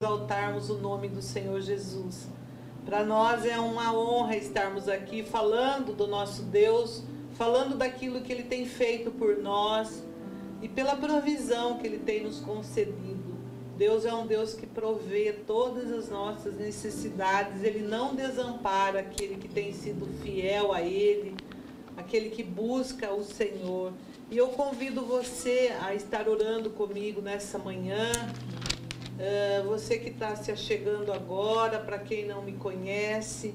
exaltarmos o nome do Senhor Jesus. Para nós é uma honra estarmos aqui falando do nosso Deus, falando daquilo que Ele tem feito por nós e pela provisão que Ele tem nos concedido. Deus é um Deus que provê todas as nossas necessidades, Ele não desampara aquele que tem sido fiel a Ele, aquele que busca o Senhor. E eu convido você a estar orando comigo nessa manhã você que está se achegando agora, para quem não me conhece,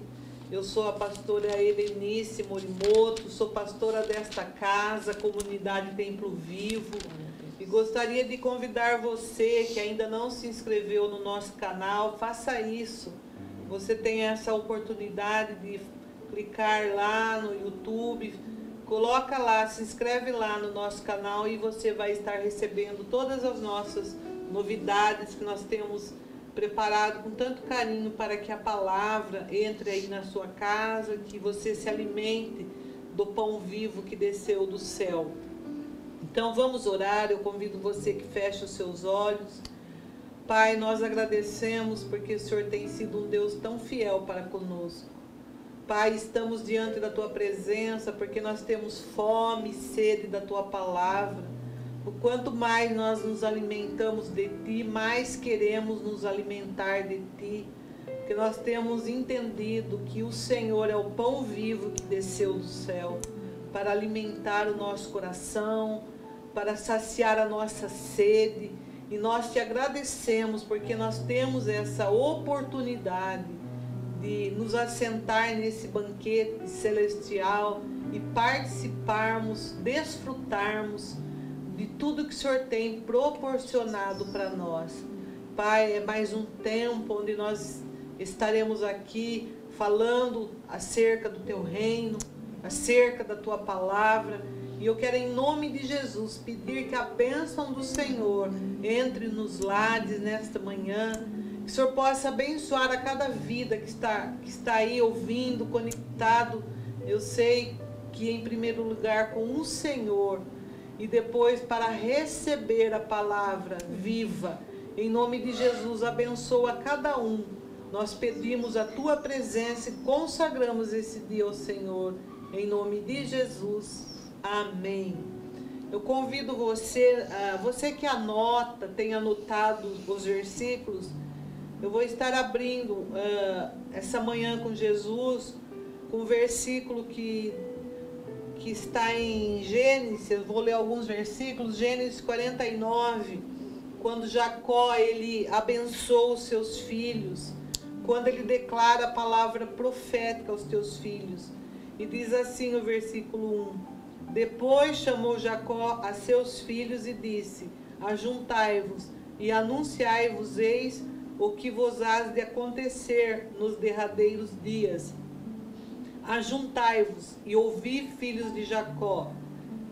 eu sou a pastora Helenice Morimoto, sou pastora desta casa, comunidade Templo Vivo, e gostaria de convidar você que ainda não se inscreveu no nosso canal, faça isso. Você tem essa oportunidade de clicar lá no YouTube, coloca lá, se inscreve lá no nosso canal e você vai estar recebendo todas as nossas que nós temos preparado com tanto carinho para que a palavra entre aí na sua casa, que você se alimente do pão vivo que desceu do céu. Então vamos orar, eu convido você que feche os seus olhos. Pai, nós agradecemos porque o Senhor tem sido um Deus tão fiel para conosco. Pai, estamos diante da tua presença porque nós temos fome e sede da tua palavra. Quanto mais nós nos alimentamos de Ti, mais queremos nos alimentar de Ti, porque nós temos entendido que o Senhor é o pão vivo que desceu do céu para alimentar o nosso coração, para saciar a nossa sede. E nós te agradecemos porque nós temos essa oportunidade de nos assentar nesse banquete celestial e participarmos, desfrutarmos de tudo que o Senhor tem proporcionado para nós. Pai, é mais um tempo onde nós estaremos aqui falando acerca do teu reino, acerca da tua palavra. E eu quero, em nome de Jesus, pedir que a bênção do Senhor entre nos lares nesta manhã. Que o Senhor possa abençoar a cada vida que está, que está aí ouvindo, conectado. Eu sei que, em primeiro lugar, com o Senhor e depois para receber a palavra viva. Em nome de Jesus, abençoa cada um. Nós pedimos a tua presença e consagramos esse dia ao Senhor. Em nome de Jesus. Amém. Eu convido você, você que anota, tem anotado os versículos, eu vou estar abrindo uh, essa manhã com Jesus, com o versículo que que está em Gênesis, eu vou ler alguns versículos, Gênesis 49, quando Jacó ele abençoa os seus filhos, quando ele declara a palavra profética aos teus filhos. E diz assim o versículo 1: Depois chamou Jacó a seus filhos e disse: Ajuntai-vos e anunciai-vos, eis o que vos hás de acontecer nos derradeiros dias Ajuntai-vos e ouvi, filhos de Jacó,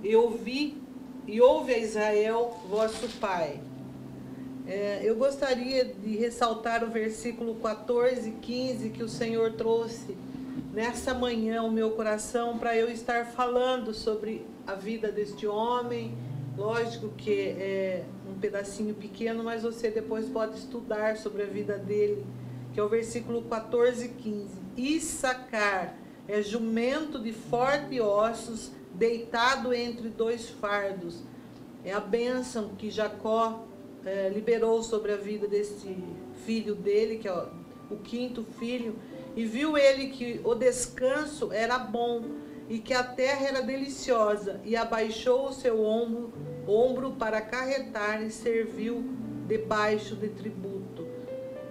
e ouvi e ouve a Israel, vosso pai. É, eu gostaria de ressaltar o versículo 14 e 15 que o Senhor trouxe nessa manhã ao meu coração para eu estar falando sobre a vida deste homem. Lógico que é um pedacinho pequeno, mas você depois pode estudar sobre a vida dele, que é o versículo 14 e 15. Issacar é jumento de forte ossos, deitado entre dois fardos. É a bênção que Jacó é, liberou sobre a vida desse filho dele, que é o, quinto filho, e viu ele que o descanso era bom e que a terra era deliciosa, e abaixou o seu ombro, ombro para acarretar e serviu debaixo de tributo.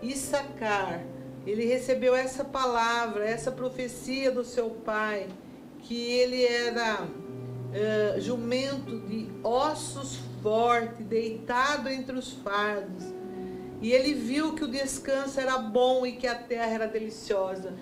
Issacar ele recebeu essa palavra, essa profecia do seu pai, que ele era uh, jumento de ossos fortes, deitado entre os fardos. E ele viu que o descanso era bom e que a terra era deliciosa.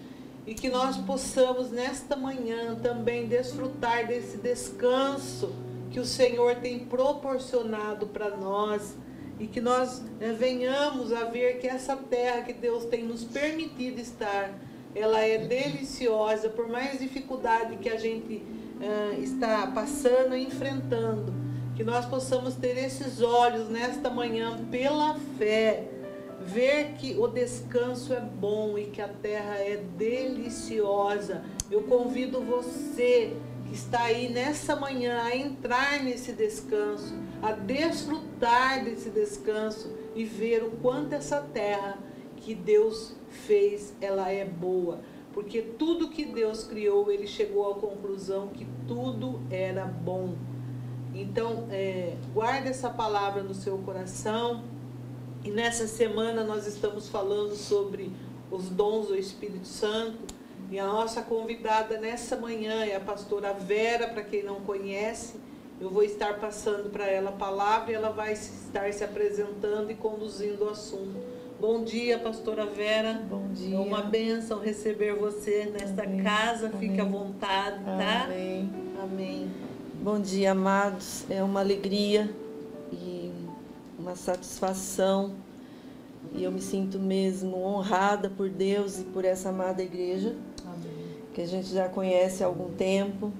E que nós possamos nesta manhã também desfrutar desse descanso que o Senhor tem proporcionado para nós e que nós né, venhamos a ver que essa terra que Deus tem nos permitido estar, ela é deliciosa, por mais dificuldade que a gente uh, está passando e enfrentando, que nós possamos ter esses olhos nesta manhã pela fé, ver que o descanso é bom e que a terra é deliciosa. Eu convido você que está aí nessa manhã a entrar nesse descanso, a desfrutar desse descanso e ver o quanto essa terra que Deus fez, ela é boa. Porque tudo que Deus criou, ele chegou à conclusão que tudo era bom. Então, é, guarde essa palavra no seu coração. E nessa semana nós estamos falando sobre os dons do Espírito Santo. E a nossa convidada nessa manhã é a pastora Vera, para quem não conhece. Eu vou estar passando para ela a palavra e ela vai estar se apresentando e conduzindo o assunto. Bom dia, pastora Vera. Bom dia. É uma bênção receber você nesta Amém. casa. Amém. Fique à vontade, tá? Amém. Amém. Bom dia, amados. É uma alegria e uma satisfação. E eu me sinto mesmo honrada por Deus e por essa amada igreja, Amém. que a gente já conhece há algum tempo,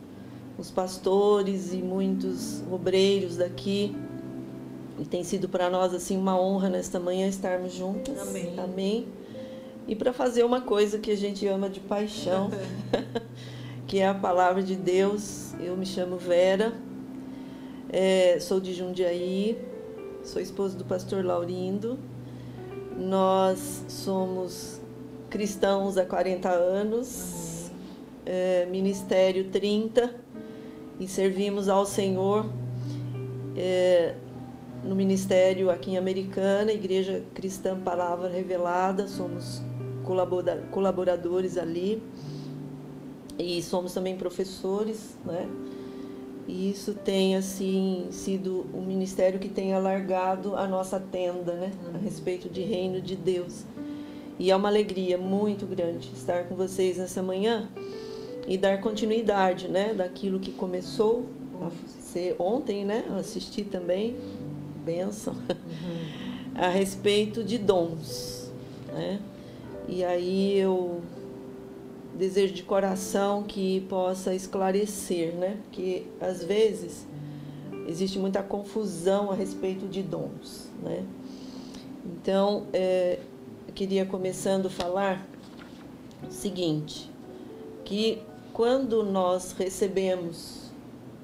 os pastores e muitos obreiros daqui. E tem sido para nós assim uma honra nesta manhã estarmos juntas. Amém. Amém. E para fazer uma coisa que a gente ama de paixão, que é a palavra de Deus. Eu me chamo Vera, é, sou de Jundiaí, sou esposa do pastor Laurindo. Nós somos cristãos há 40 anos, é, ministério 30 e servimos ao Senhor é, no ministério aqui em Americana, Igreja Cristã Palavra Revelada, somos colaboradores ali e somos também professores, né? E isso tem assim sido um ministério que tem alargado a nossa tenda, né, a respeito de reino de Deus. E é uma alegria muito grande estar com vocês nessa manhã e dar continuidade, né, daquilo que começou a ser ontem, né? Assisti também, benção, uhum. a respeito de dons, né? E aí eu desejo de coração que possa esclarecer, né? Porque às vezes existe muita confusão a respeito de dons, né? Então, é, eu queria começando a falar o seguinte, que quando nós recebemos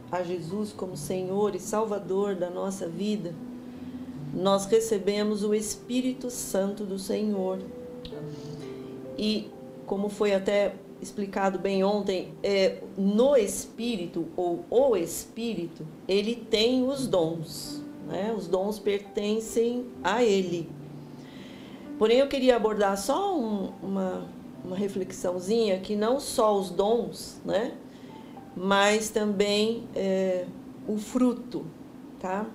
a Jesus como Senhor e Salvador da nossa vida, nós recebemos o Espírito Santo do Senhor. E como foi até explicado bem ontem, é, no espírito ou o espírito, ele tem os dons, né? Os dons pertencem a ele. Porém, eu queria abordar só um, uma, uma reflexãozinha que não só os dons, né? Mas também é, o fruto, tá?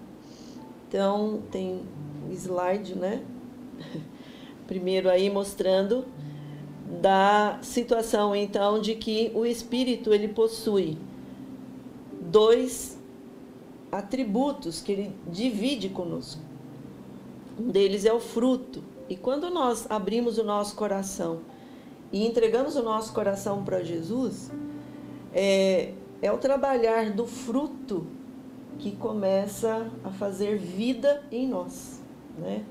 Então, tem o slide, né? Primeiro aí mostrando da situação então de que o espírito ele possui dois atributos que ele divide conosco. Um deles é o fruto. E quando nós abrimos o nosso coração e entregamos o nosso coração para Jesus, é, é o trabalhar do fruto que começa a fazer vida em nós, né?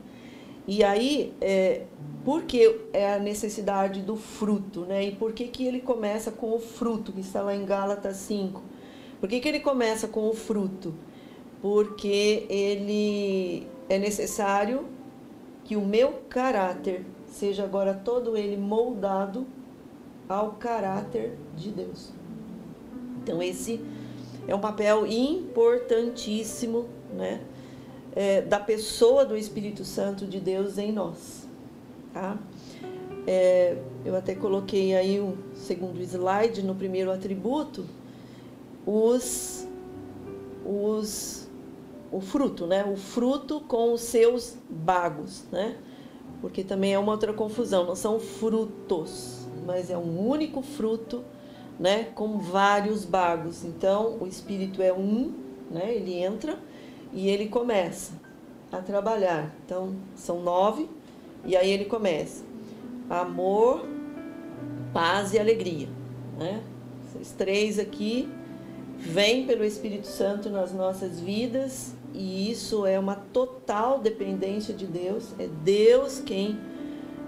E aí, é, por que é a necessidade do fruto, né? E por que, que ele começa com o fruto, que está lá em Gálatas 5? Por que, que ele começa com o fruto? Porque ele é necessário que o meu caráter seja agora todo ele moldado ao caráter de Deus. Então esse é um papel importantíssimo, né? é, da pessoa do Espírito Santo de Deus em nós. Tá? É, eu até coloquei aí o segundo slide, no primeiro atributo, os, os, o fruto, né? O fruto com os seus bagos, né? Porque também é uma outra confusão, não são frutos, mas é um único fruto, né? Com vários bagos. Então, o Espírito é um, né? Ele entra e ele começa a trabalhar. Então, são nove, e aí ele começa: amor, paz e alegria. Né? Esses três aqui vêm pelo Espírito Santo nas nossas vidas e isso é uma total dependência de Deus. É Deus quem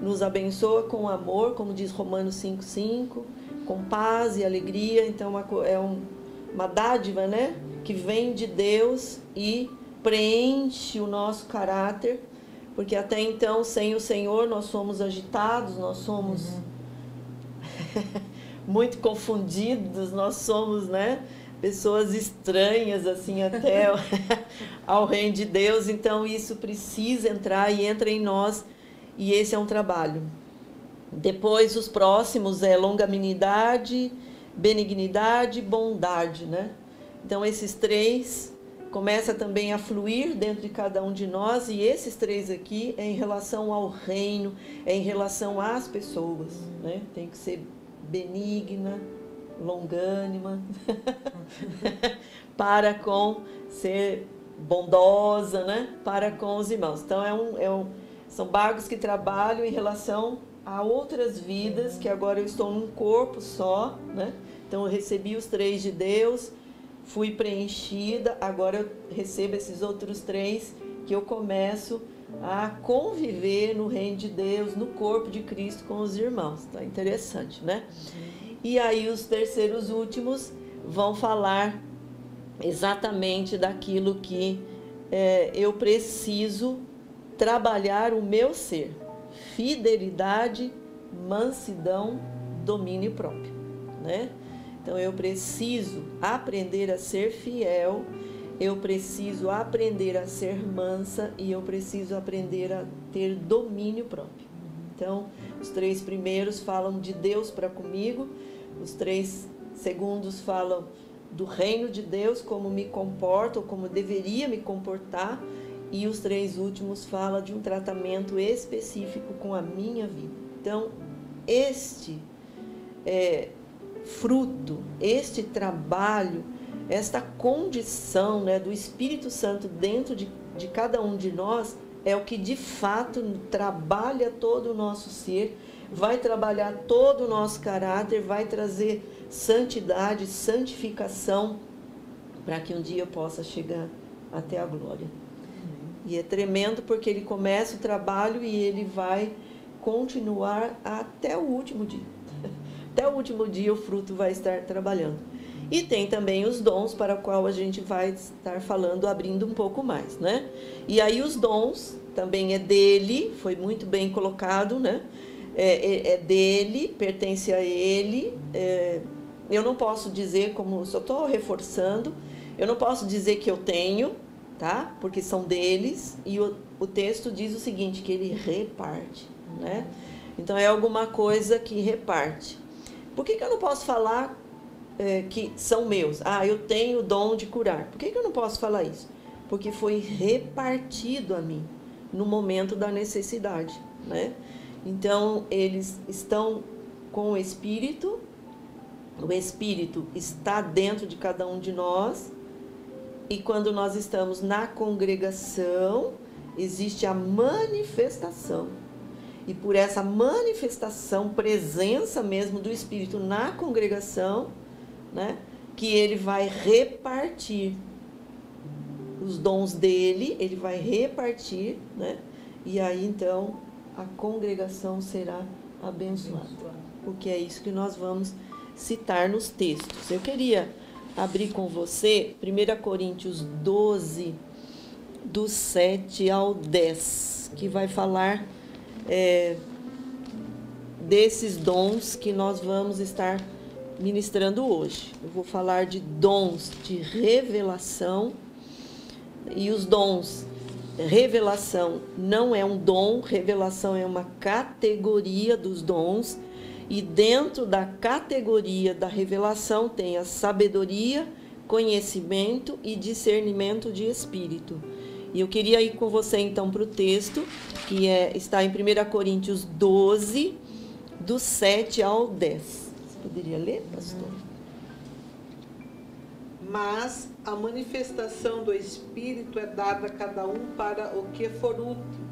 nos abençoa com amor, como diz Romanos 5,5, com paz e alegria. Então é um, uma dádiva, né? Que vem de Deus e preenche o nosso caráter, porque até então, sem o Senhor, nós somos agitados, nós somos uhum. muito confundidos, nós somos, né? Pessoas estranhas assim até ao reino de Deus. Então isso precisa entrar e entra em nós e esse é um trabalho. Depois os próximos é longanimidade, benignidade, bondade, né? Então esses três começa também a fluir dentro de cada um de nós e esses três aqui é em relação ao reino, é em relação às pessoas, né? Tem que ser benigna, longânima, para com ser bondosa, né? Para com os irmãos. Então é um, é um, são bagos que trabalham em relação a outras vidas, que agora eu estou num corpo só, né? Então eu recebi os três de Deus, fui preenchida, agora eu recebo esses outros três que eu começo a conviver no reino de Deus, no corpo de Cristo com os irmãos. Tá interessante, né? E aí os terceiros últimos vão falar exatamente daquilo que é, eu preciso trabalhar o meu ser: fidelidade, mansidão, domínio próprio, né? Então eu preciso aprender a ser fiel, eu preciso aprender a ser mansa e eu preciso aprender a ter domínio próprio. Então, os três primeiros falam de Deus para comigo, os três segundos falam do reino de Deus, como me comporto, como deveria me comportar, e os três últimos falam de um tratamento específico com a minha vida. Então, este é, fruto, este trabalho, esta condição né, do Espírito Santo dentro de, de cada um de nós é o que de fato trabalha todo o nosso ser vai trabalhar todo o nosso caráter, vai trazer santidade, santificação, para que um dia eu possa chegar até a glória. E é tremendo porque ele começa o trabalho e ele vai continuar até o último dia. Até o último dia o fruto vai estar trabalhando. E tem também os dons para qual a gente vai estar falando, abrindo um pouco mais, né? E aí os dons também é dele, foi muito bem colocado, né? É, é, é dele, pertence a ele. É, eu não posso dizer como, só estou reforçando, eu não posso dizer que eu tenho, tá? Porque são deles, e o, o texto diz o seguinte, que ele reparte, né? Então é alguma coisa que reparte. Por que, que eu não posso falar é, que são meus? Ah, eu tenho o dom de curar. Por que, que eu não posso falar isso? Porque foi repartido a mim no momento da necessidade, né? Então, eles estão com o Espírito, o Espírito está dentro de cada um de nós, e quando nós estamos na congregação, existe a manifestação. E por essa manifestação, presença mesmo do Espírito na congregação, né, que ele vai repartir os dons dele, ele vai repartir, né? E aí então a congregação será abençoada. Porque é isso que nós vamos citar nos textos. Eu queria abrir com você 1 Coríntios 12, do 7 ao 10, que vai falar é, desses dons que nós vamos estar ministrando hoje. Eu vou falar de dons de revelação e os dons revelação não é um dom, revelação é uma categoria dos dons, e dentro da categoria da revelação tem a sabedoria, conhecimento e discernimento de espírito. E eu queria ir com você então para o texto, que é, está em 1 Coríntios 12, do 7 ao 10. Você poderia ler, pastor? Mas a manifestação do Espírito é dada a cada um para o que for útil,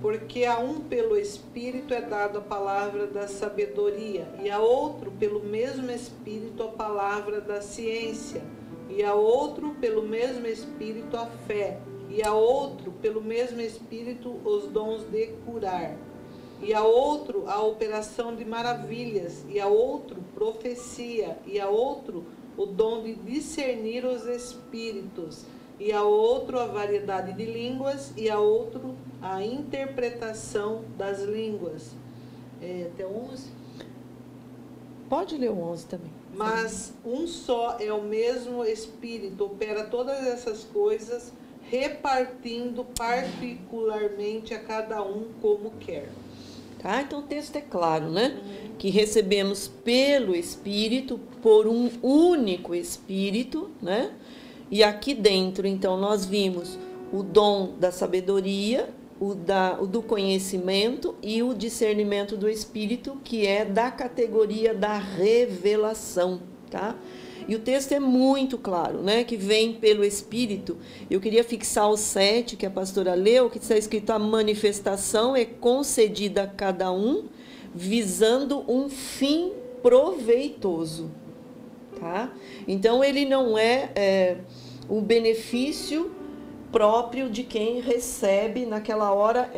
porque a um pelo Espírito é dada a palavra da sabedoria, e a outro pelo mesmo Espírito a palavra da ciência, e a outro, pelo mesmo Espírito, a fé, e a outro, pelo mesmo Espírito, os dons de curar, e a outro, a operação de maravilhas, e a outro, profecia, e a outro, o dom de discernir os espíritos, e a outro, a variedade de línguas, e a outro, a interpretação das línguas. É, até 11? Pode ler o 11 também. Mas um só é o mesmo Espírito, opera todas essas coisas, repartindo particularmente a cada um como quer. Tá? Então o texto é claro, né? Que recebemos pelo Espírito, por um único Espírito, né? E aqui dentro, então, nós vimos o dom da sabedoria, o, da, o do conhecimento e o discernimento do Espírito, que é da categoria da revelação, tá? E o texto é muito claro, né? Que vem pelo Espírito. Eu queria fixar o 7 que a pastora leu, que está escrito: a manifestação é concedida a cada um, visando um fim proveitoso. Tá? Então ele não é, é o benefício próprio de quem recebe naquela hora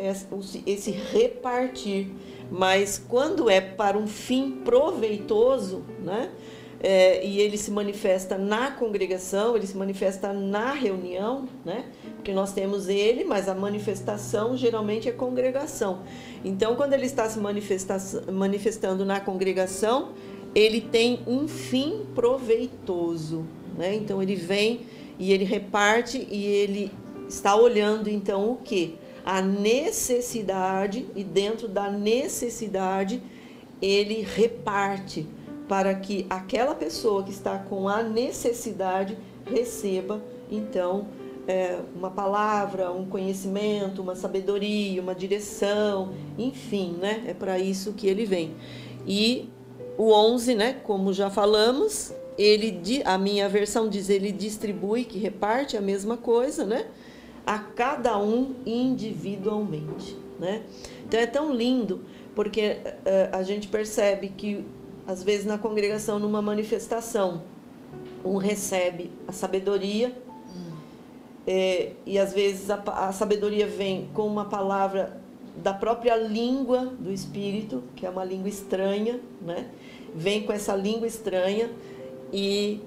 esse repartir. Mas quando é para um fim proveitoso, né? É, e ele se manifesta na congregação, ele se manifesta na reunião, né? Porque nós temos ele, mas a manifestação geralmente é congregação. Então, quando ele está se manifestando na congregação, ele tem um fim proveitoso, né? Então, ele vem e ele reparte e ele está olhando então o que? A necessidade e dentro da necessidade ele reparte para que aquela pessoa que está com a necessidade receba, então, é, uma palavra, um conhecimento, uma sabedoria, uma direção, enfim, né? É para isso que ele vem. E o 11, né? Como já falamos, ele a minha versão diz ele distribui, que reparte a mesma coisa, né? A cada um individualmente, né? Então é tão lindo porque uh, a gente percebe que às vezes na congregação, numa manifestação, um recebe a sabedoria hum. é, e às vezes a, a sabedoria vem com uma palavra da própria língua do Espírito, que é uma língua estranha, né? Vem com essa língua estranha e,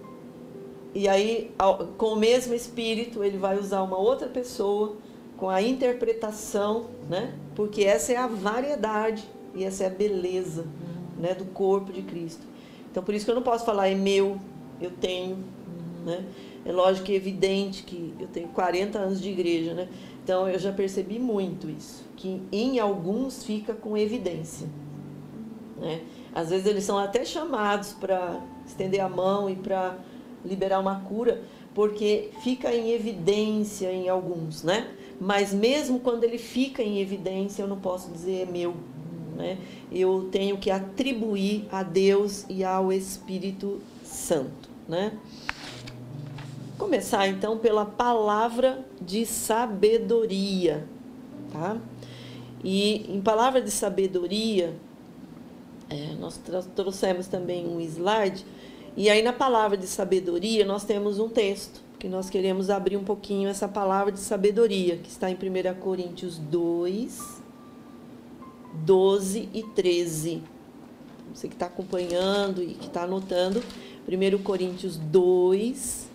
e aí, com o mesmo Espírito, ele vai usar uma outra pessoa com a interpretação, né? Porque essa é a variedade e essa é a beleza. Né, do corpo de Cristo. Então, por isso que eu não posso falar é meu, eu tenho, né? É lógico que é evidente que eu tenho 40 anos de igreja, né? Então, eu já percebi muito isso, que em alguns fica com evidência, né? Às vezes eles são até chamados para estender a mão e para liberar uma cura, porque fica em evidência em alguns, né? Mas mesmo quando ele fica em evidência, eu não posso dizer é meu, né? Eu tenho que atribuir a Deus e ao Espírito Santo. Né? Começar então pela palavra de sabedoria. Tá? E em palavra de sabedoria, é, nós trouxemos também um slide. E aí, na palavra de sabedoria, nós temos um texto que nós queremos abrir um pouquinho essa palavra de sabedoria, que está em 1 Coríntios 2, 12 e 13. Você que está acompanhando e que está anotando, 1 Coríntios 2,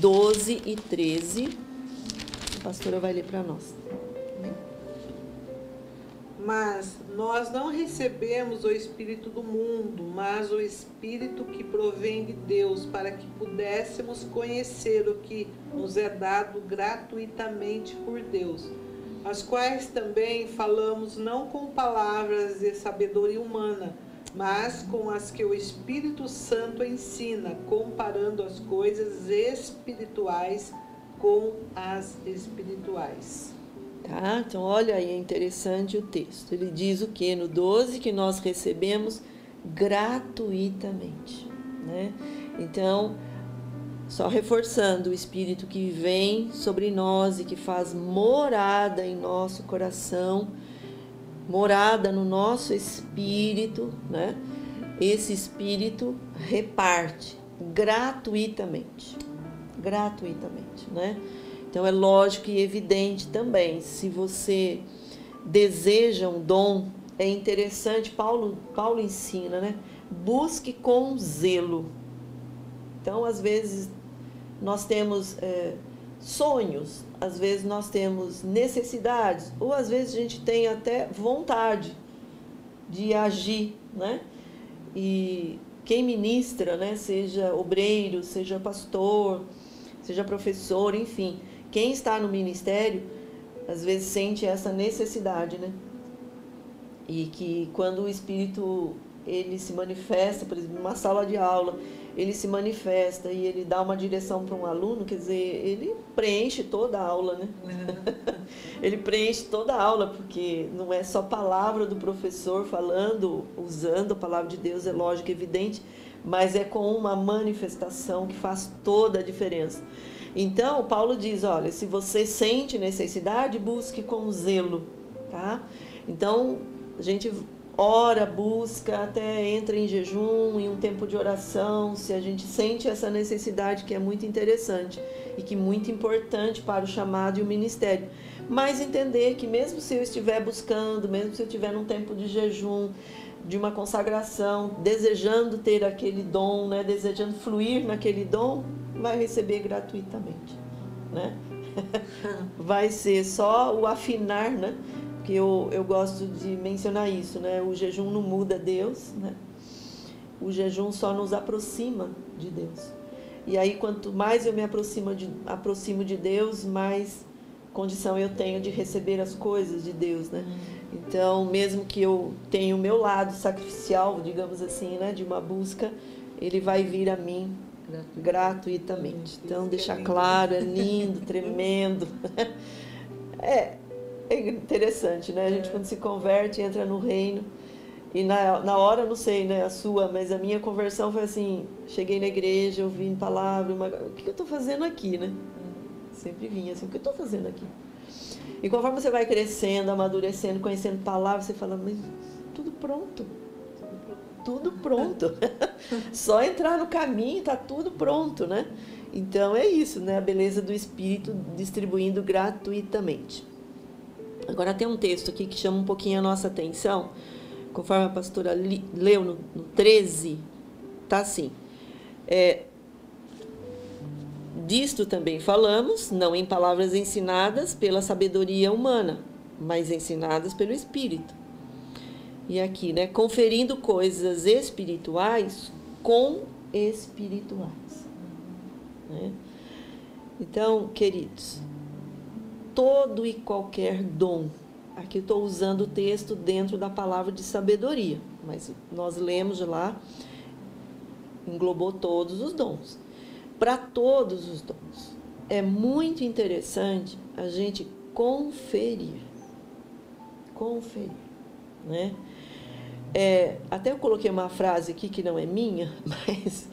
12 e 13. A pastora vai ler para nós. Mas nós não recebemos o Espírito do mundo, mas o Espírito que provém de Deus, para que pudéssemos conhecer o que nos é dado gratuitamente por Deus as quais também falamos não com palavras de sabedoria humana, mas com as que o Espírito Santo ensina, comparando as coisas espirituais com as espirituais. Tá? Então, olha aí, é interessante o texto. Ele diz o que? No 12, que nós recebemos gratuitamente. Né? Então, só reforçando o Espírito que vem sobre nós e que faz morada em nosso coração, morada no nosso espírito, né? Esse espírito reparte gratuitamente. gratuitamente, né? Então é lógico e evidente também, se você deseja um dom, é interessante, Paulo, Paulo ensina, né? Busque com zelo. Então, às vezes, nós temos é, sonhos, às vezes nós temos necessidades, ou às vezes a gente tem até vontade de agir, né? E quem ministra, né, seja obreiro, seja pastor, seja professor, enfim, quem está no ministério, às vezes sente essa necessidade, né? E que quando o Espírito ele se manifesta, por exemplo, numa sala de aula, ele se manifesta e ele dá uma direção para um aluno, quer dizer, ele preenche toda a aula, né? Uhum. ele preenche toda a aula, porque não é só palavra do professor falando, usando a palavra de Deus, é lógico, evidente, mas é com uma manifestação que faz toda a diferença. Então, Paulo diz: olha, se você sente necessidade, busque com zelo, tá? Então, a gente ora, busca, até entra em jejum, em um tempo de oração, se a gente sente essa necessidade que é muito interessante e que é muito importante para o chamado e o ministério. Mas entender que mesmo se eu estiver buscando, mesmo se eu estiver num tempo de jejum, de uma consagração, desejando ter aquele dom, né, desejando fluir naquele dom, vai receber gratuitamente, né? vai ser só o afinar, né? Que eu, eu gosto de mencionar isso, né? O jejum não muda Deus, né? O jejum só nos aproxima de Deus. E aí, quanto mais eu me aproximo de, aproximo de Deus, mais condição eu tenho de receber as coisas de Deus, né? Então, mesmo que eu tenha o meu lado sacrificial, digamos assim, né, de uma busca, ele vai vir a mim gratuitamente. Então, deixar claro, é lindo, tremendo. É, é interessante, né? A gente é. quando se converte, entra no reino. E na, na hora, não sei, né, a sua, mas a minha conversão foi assim: cheguei na igreja, ouvi palavra, uma, o que eu estou fazendo aqui, né? Sempre vinha assim: o que eu estou fazendo aqui? E conforme você vai crescendo, amadurecendo, conhecendo palavras, você fala: mas tudo pronto. Tudo pronto. Só entrar no caminho, está tudo pronto, né? Então é isso, né? A beleza do Espírito distribuindo gratuitamente. Agora tem um texto aqui que chama um pouquinho a nossa atenção, conforme a pastora leu no, no 13, tá assim. É, disto também falamos, não em palavras ensinadas pela sabedoria humana, mas ensinadas pelo Espírito. E aqui, né? Conferindo coisas espirituais com espirituais. Né? Então, queridos, todo e qualquer dom. Aqui estou usando o texto dentro da palavra de sabedoria, mas nós lemos lá, englobou todos os dons. Para todos os dons. É muito interessante a gente conferir. Conferir, né? É, até eu coloquei uma frase aqui que não é minha, mas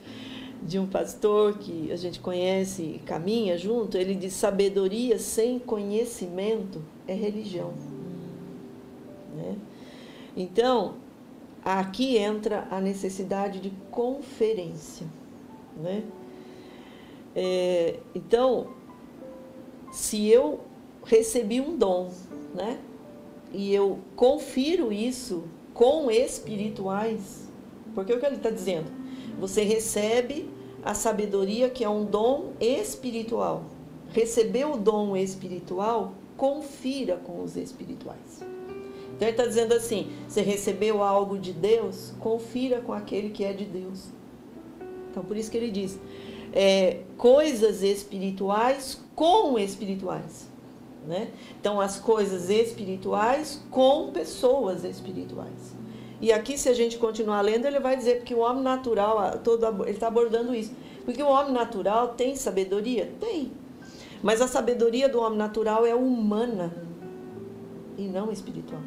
de um pastor que a gente conhece e caminha junto, ele diz: sabedoria sem conhecimento é religião. Né? Então, aqui entra a necessidade de conferência. Né? É, então, se eu recebi um dom, né? E eu confiro isso com espirituais, porque o que ele está dizendo? Você recebe a sabedoria, que é um dom espiritual. Receber o dom espiritual, confira com os espirituais. Então ele está dizendo assim: você recebeu algo de Deus, confira com aquele que é de Deus. Então por isso que ele diz: é, coisas espirituais com espirituais. Né? Então as coisas espirituais com pessoas espirituais. E aqui, se a gente continuar lendo, ele vai dizer que o homem natural, todo, ele está abordando isso. Porque o homem natural tem sabedoria? Tem. Mas a sabedoria do homem natural é humana e não espiritual.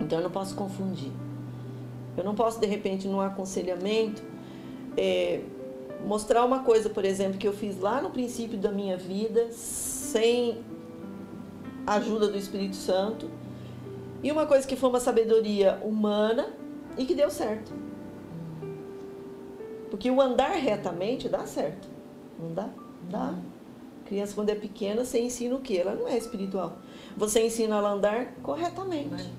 Então eu não posso confundir. Eu não posso, de repente, num aconselhamento, é, mostrar uma coisa, por exemplo, que eu fiz lá no princípio da minha vida, sem a ajuda do Espírito Santo e uma coisa que foi uma sabedoria humana e que deu certo. Porque o andar retamente dá certo, não dá? Tá? Criança, quando é pequena, você ensina o quê? Ela não é espiritual. Você ensina ela a andar corretamente.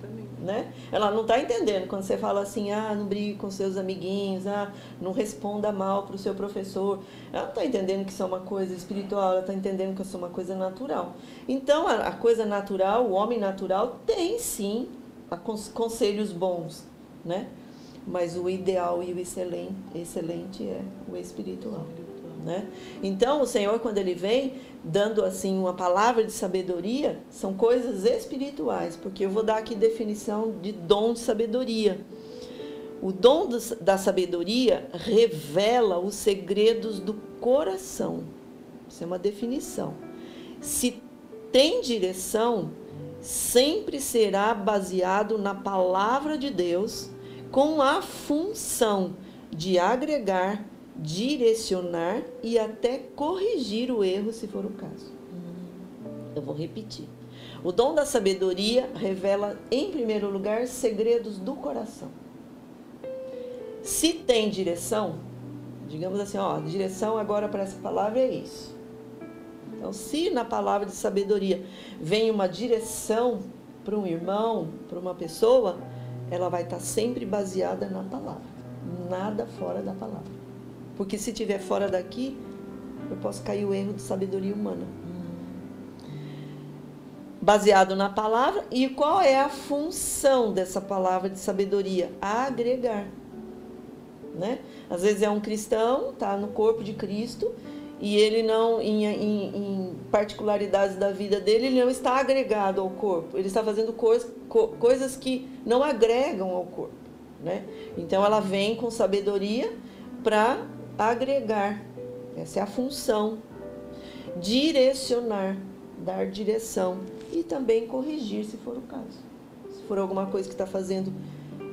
Né? Ela não está entendendo quando você fala assim, ah, não brigue com seus amiguinhos, ah, não responda mal para o seu professor. Ela não está entendendo que isso é uma coisa espiritual, ela está entendendo que isso é uma coisa natural. Então, a, coisa natural, o homem natural, tem sim conselhos bons, né? Mas o ideal e o excelente, excelente é o espiritual. Né? Então, o Senhor, quando Ele vem dando assim uma palavra de sabedoria, são coisas espirituais, porque eu vou dar aqui definição de dom de sabedoria. O dom da sabedoria revela os segredos do coração. Isso é uma definição. Se tem direção, sempre será baseado na palavra de Deus, com a função de agregar direcionar e até corrigir o erro, se for o caso. Eu vou repetir. O dom da sabedoria revela, em primeiro lugar, segredos do coração. Se tem direção, digamos assim, ó, direção agora para essa palavra é isso. Então, se na palavra de sabedoria vem uma direção para um irmão, para uma pessoa, ela vai estar sempre baseada na palavra, nada fora da palavra. Porque se estiver fora daqui, eu posso cair o erro de sabedoria humana. Baseado na palavra, e qual é a função dessa palavra de sabedoria? Agregar. Né? Às vezes é um cristão, tá no corpo de Cristo, e ele não, em, em, em, particularidades da vida dele, ele não está agregado ao corpo. Ele está fazendo coisa, co, coisas que não agregam ao corpo. Né? Então ela vem com sabedoria para agregar, essa é a função, direcionar, dar direção e também corrigir se for o caso. Se for alguma coisa que está fazendo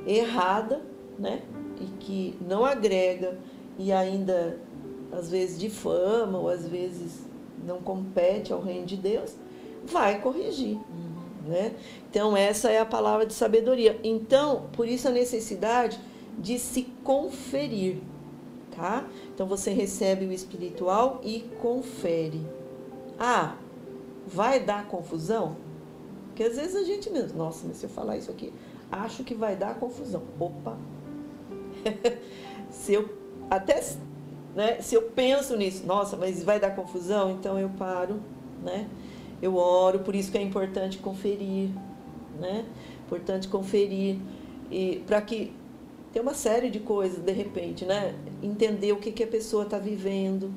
errada, né? E que não agrega e ainda às vezes difama ou às vezes não compete ao reino de Deus, vai corrigir. Né? Então, essa é a palavra de sabedoria. Então, por isso a necessidade de se conferir tá? Então você recebe o espiritual e confere. Ah, vai dar confusão? Porque às vezes a gente mesmo, nossa, mas se eu falar isso aqui, acho que vai dar confusão. Opa! se eu até né, se eu penso nisso, nossa, mas vai dar confusão, então eu paro, né? Eu oro, por isso que é importante conferir, né? Importante conferir e para que tem uma série de coisas, de repente, né? Entender o que, que a pessoa está vivendo,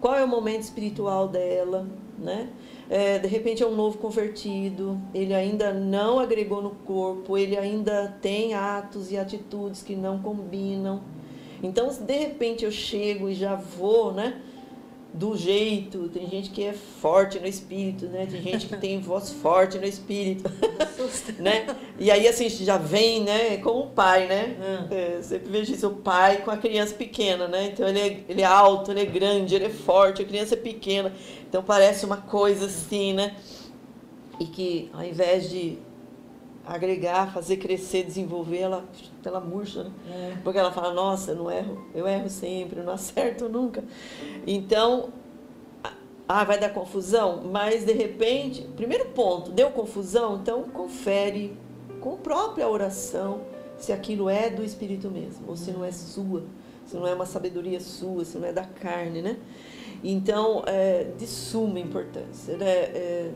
qual é o momento espiritual dela, né? É, de repente é um novo convertido, ele ainda não agregou no corpo, ele ainda tem atos e atitudes que não combinam. Então, se de repente eu chego e já vou, né? Do jeito, tem gente que é forte no espírito, né? Tem gente que tem voz forte no espírito, né? E aí assim já vem, né? Como o pai, né? Ah. É, sempre vejo isso, o pai com a criança pequena, né? Então ele é, ele é alto, ele é grande, ele é forte, a criança é pequena, então parece uma coisa assim, né? E que ao invés de agregar, fazer crescer, desenvolver, ela, ela murcha, né? É. Porque ela fala, nossa, eu não erro, eu erro sempre, eu não acerto nunca. Então, ah, vai dar confusão, mas de repente, primeiro ponto, deu confusão, então confere com a própria oração se aquilo é do Espírito mesmo, ou se não é sua, se não é uma sabedoria sua, se não é da carne, né? Então, é de suma importância, né? É,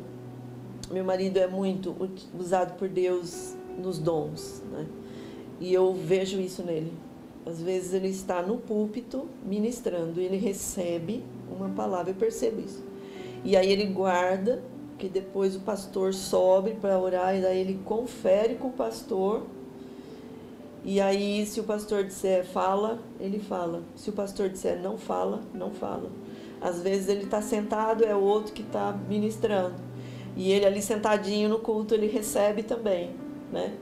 meu marido é muito usado por Deus nos dons, né? E eu vejo isso nele. Às vezes ele está no púlpito ministrando ele recebe uma palavra, eu percebo isso. E aí ele guarda, que depois o pastor sobe para orar e daí ele confere com o pastor. E aí se o pastor disser fala, ele fala. Se o pastor disser não fala, não fala. Às vezes ele está sentado, é o outro que está ministrando. E ele ali sentadinho no culto, ele recebe também, né?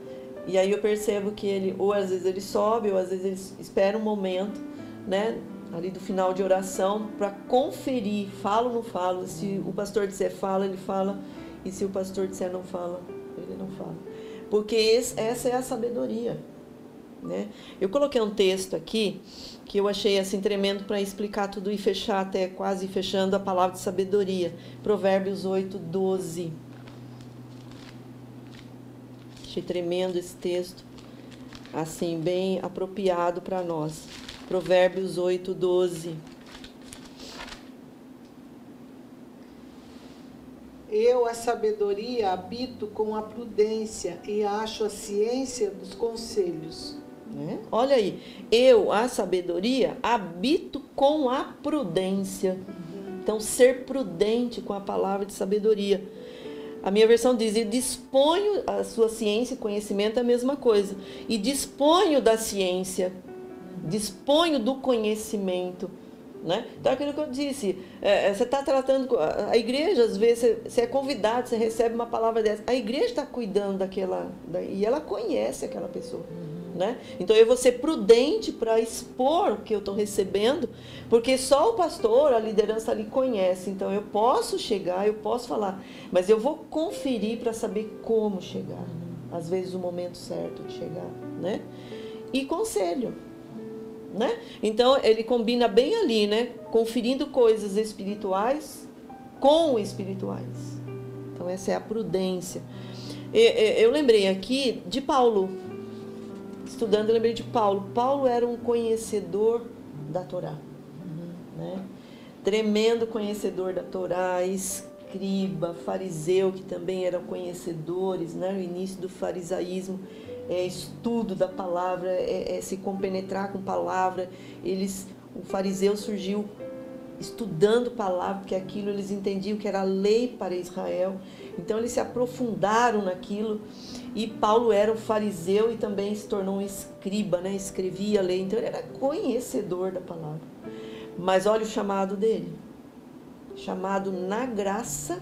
E aí eu percebo que ele, ou às vezes ele sobe, ou às vezes ele espera um momento, né? Ali do final de oração, para conferir, falo ou não falo. Se o pastor disser fala, ele fala. E se o pastor disser não fala, ele não fala. Porque esse, essa é a sabedoria. Né? Eu coloquei um texto aqui que eu achei assim tremendo para explicar tudo e fechar até quase fechando a palavra de sabedoria. Provérbios 8, 12. Achei tremendo esse texto, assim, bem apropriado para nós. Provérbios 8, 12. Eu, a sabedoria, habito com a prudência e acho a ciência dos conselhos. Né? Olha aí, eu, a sabedoria, habito com a prudência. Então, ser prudente com a palavra de sabedoria. A minha versão diz: e disponho a sua ciência e conhecimento é a mesma coisa. E disponho da ciência, disponho do conhecimento. Né? Então, aquilo que eu disse, é, é você está tratando. A igreja, às vezes, você, é convidado, você recebe uma palavra dessa. A igreja está cuidando daquela. Da, e ela conhece aquela pessoa. Né? Então eu vou ser prudente para expor o que eu estou recebendo, porque só o pastor, a liderança ali conhece. Então eu posso chegar, eu posso falar, mas eu vou conferir para saber como chegar. Às vezes o momento certo de chegar, né? E conselho, né? Então ele combina bem ali, né? Conferindo coisas espirituais com espirituais. Então essa é a prudência. Eu lembrei aqui de Paulo, estudando, eu lembrei de Paulo. Paulo era um conhecedor da Torá. Né? Tremendo conhecedor da Torá, escriba, fariseu, que também eram conhecedores, né? o início do farisaísmo, é estudo da palavra, é, é se compenetrar com palavra. Eles, o fariseu surgiu estudando palavra, porque aquilo eles entendiam que era lei para Israel. Então eles se aprofundaram naquilo. E Paulo era um fariseu e também se tornou um escriba, né? Escrevia a lei, então ele era conhecedor da palavra. Mas olha o chamado dele. Chamado na graça.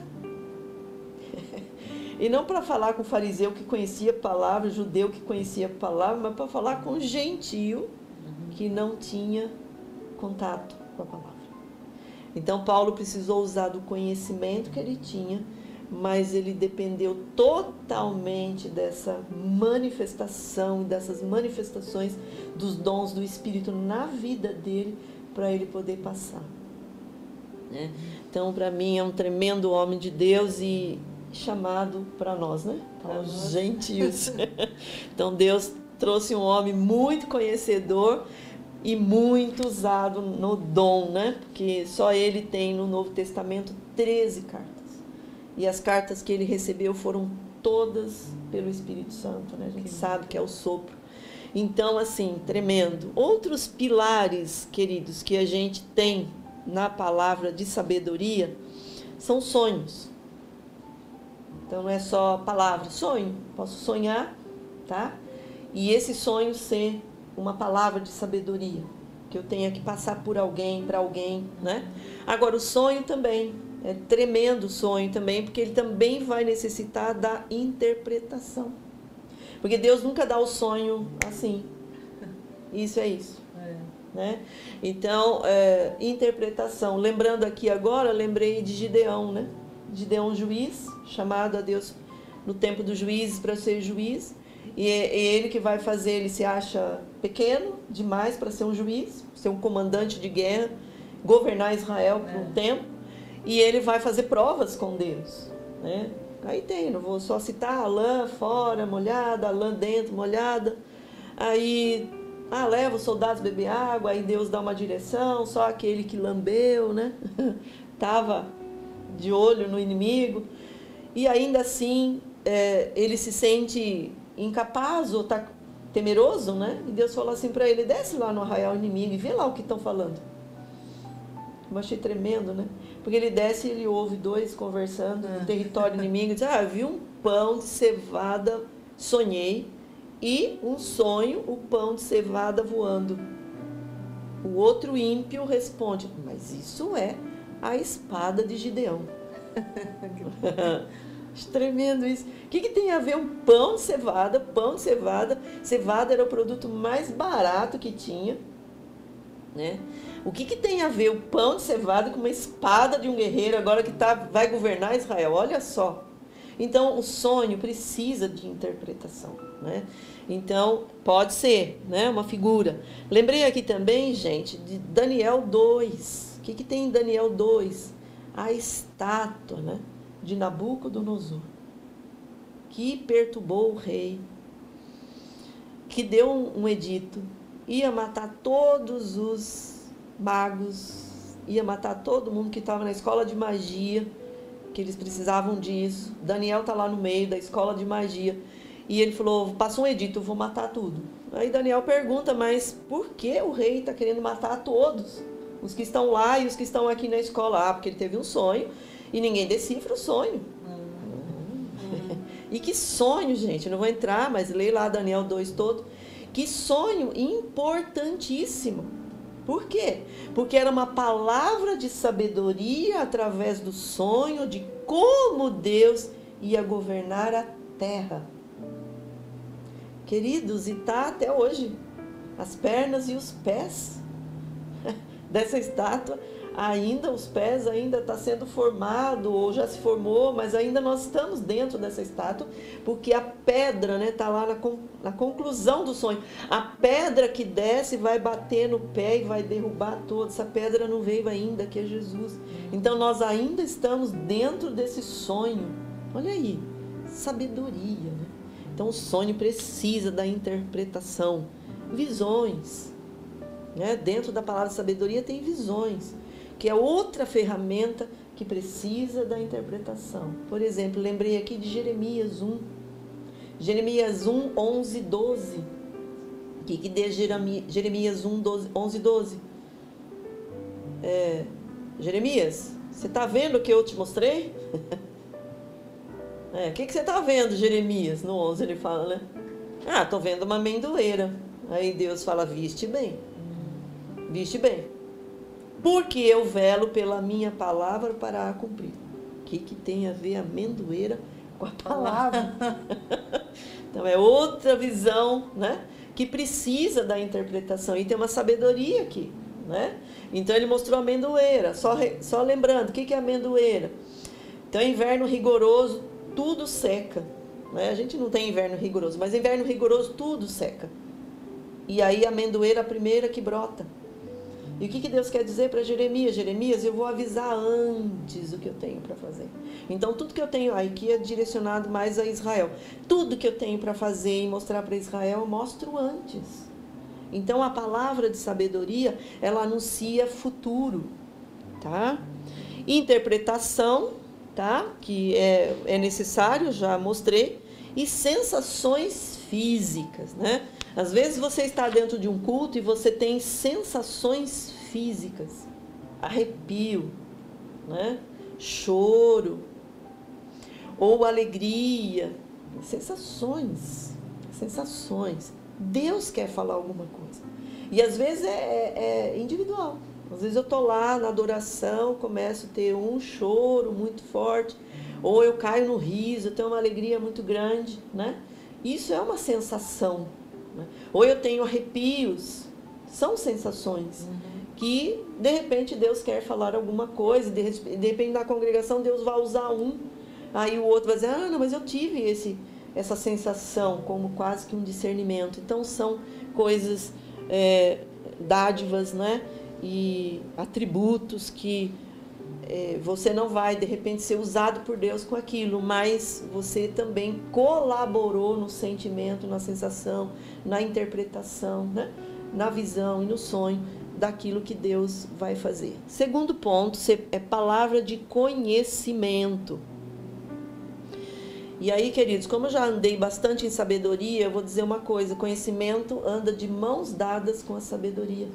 e não para falar com fariseu que conhecia a palavra, judeu que conhecia a palavra, mas para falar com gentio que não tinha contato com a palavra. Então Paulo precisou usar do conhecimento que ele tinha mas ele dependeu totalmente dessa manifestação, dessas manifestações dos dons do Espírito na vida dele para ele poder passar. Né? Então, para mim, é um tremendo homem de Deus e chamado para nós, né? Para os gentios. então, Deus trouxe um homem muito conhecedor e muito usado no dom, né? Porque só ele tem no Novo Testamento 13 cartas. E as cartas que ele recebeu foram todas pelo Espírito Santo, né? A gente sabe que é o sopro. Então, assim, tremendo. Outros pilares, queridos, que a gente tem na palavra de sabedoria são sonhos. Então, não é só palavra, sonho. Posso sonhar, tá? E esse sonho ser uma palavra de sabedoria, que eu tenha que passar por alguém, para alguém, né? Agora, o sonho também é tremendo sonho também, porque ele também vai necessitar da interpretação. Porque Deus nunca dá o sonho assim. Isso é isso. É. Né? Então, é, interpretação. Lembrando aqui agora, lembrei de Gideão, né? Gideão juiz, chamado a Deus no tempo dos juízes para ser juiz. E é ele que vai fazer, ele se acha pequeno demais para ser um juiz, ser um comandante de guerra, governar Israel por um é. tempo e ele vai fazer provas com Deus, né? Aí tem, não vou só citar a lã fora, molhada, a lã dentro, molhada. Aí, ah, leva os soldados beber água, aí Deus dá uma direção, só aquele que lambeu, né? Tava de olho no inimigo. E ainda assim, é, ele se sente incapaz ou tá temeroso, né? E Deus falou assim para ele: desce lá no arraial inimigo e vê lá o que estão falando. Eu achei tremendo, né? Porque ele desce e ele ouve dois conversando no é. território inimigo diz, ah, vi um pão de cevada, sonhei, e um sonho, o pão de cevada voando. O outro ímpio responde, mas isso é a espada de Gideão. Tremendo isso. O que, que, tem a ver um pão de cevada? Pão de cevada. Cevada era o produto mais barato que tinha. Né? O que, que tem a ver o pão de cevada com uma espada de um guerreiro agora que tá, vai governar Israel? Olha só. Então, o sonho precisa de interpretação, né? Então, pode ser, né, uma figura. Lembrei aqui também, gente, de Daniel 2. O que, que tem em Daniel 2? A estátua, né, de Nabucodonosor, que perturbou o rei, que deu um, um edito, ia matar todos os magos, ia matar todo mundo que estava na escola de magia, que eles precisavam disso. Daniel tá lá no meio da escola de magia. E ele falou: passou um edito, eu vou matar tudo. Aí Daniel pergunta: mas por que o rei está querendo matar todos? Os que estão lá e os que estão aqui na escola. Ah, porque ele teve um sonho e ninguém decifra o sonho. Uhum. e que sonho, gente. Eu não vou entrar, mas leia lá Daniel 2 todo. Que sonho importantíssimo. Por quê? Porque era uma palavra de sabedoria através do sonho de como Deus ia governar a terra. Queridos, e está até hoje as pernas e os pés dessa estátua ainda os pés ainda está sendo formado ou já se formou, mas ainda nós estamos dentro dessa estátua, porque a pedra está né, tá lá na, na conclusão do sonho. A pedra que desce vai bater no pé e vai derrubar todo. Essa pedra não veio ainda, que é Jesus. Então nós ainda estamos dentro desse sonho. Olha aí, sabedoria. Né? Então o sonho precisa da interpretação, visões. Né? Dentro da palavra sabedoria tem visões que é outra ferramenta que precisa da interpretação. Por exemplo, lembrei aqui de Jeremias 1. Jeremias 1, 11, 12. O que, que diz Jeremias 1, 12, 11, 12? É, Jeremias, você está vendo o que eu te mostrei? é, o que, que você está vendo, Jeremias? No 11 ele fala, né? Ah, estou vendo uma amendoeira. Aí Deus fala, viste bem. Viste bem porque eu velo pela minha palavra para a cumprir. O que, que tem a ver a amendoeira com a palavra? então é outra visão, né? Que precisa da interpretação e tem uma sabedoria aqui, né? Então ele mostrou a amendoeira, só, só lembrando, o que, que é amendoeira? Então inverno rigoroso, tudo seca. Né? A gente não tem inverno rigoroso, mas inverno rigoroso tudo seca. E aí a amendoeira é a primeira que brota. E o que, que Deus quer dizer para Jeremias? Jeremias, eu vou avisar antes o que eu tenho para fazer. Então, tudo que eu tenho, aqui é direcionado mais a Israel. Tudo que eu tenho para fazer e mostrar para Israel, eu mostro antes. Então, a palavra de sabedoria, ela anuncia futuro, tá? Interpretação, tá? Que é, é necessário, já mostrei. E sensações físicas, né? Às vezes você está dentro de um culto e você tem sensações físicas, arrepio, né? choro, ou alegria, sensações, sensações. Deus quer falar alguma coisa. E às vezes é, é, é individual. Às vezes eu estou lá na adoração, começo a ter um choro muito forte, ou eu caio no riso, eu tenho uma alegria muito grande, né? Isso é uma sensação né? Ou eu tenho arrepios. São sensações uhum. que, de repente, Deus quer falar alguma coisa, de, de repente, na congregação, Deus vai usar um, aí o outro vai dizer: Ah, não, mas eu tive esse, essa sensação, como quase que um discernimento. Então, são coisas, é, dádivas, né? E atributos que é, você não vai de repente ser usado por Deus com aquilo, mas você também colaborou no sentimento, na sensação, na interpretação, né? na visão e no sonho daquilo que Deus vai fazer. Segundo ponto é palavra de conhecimento. E aí, queridos, como eu já andei bastante em sabedoria, eu vou dizer uma coisa: conhecimento anda de mãos dadas com a sabedoria.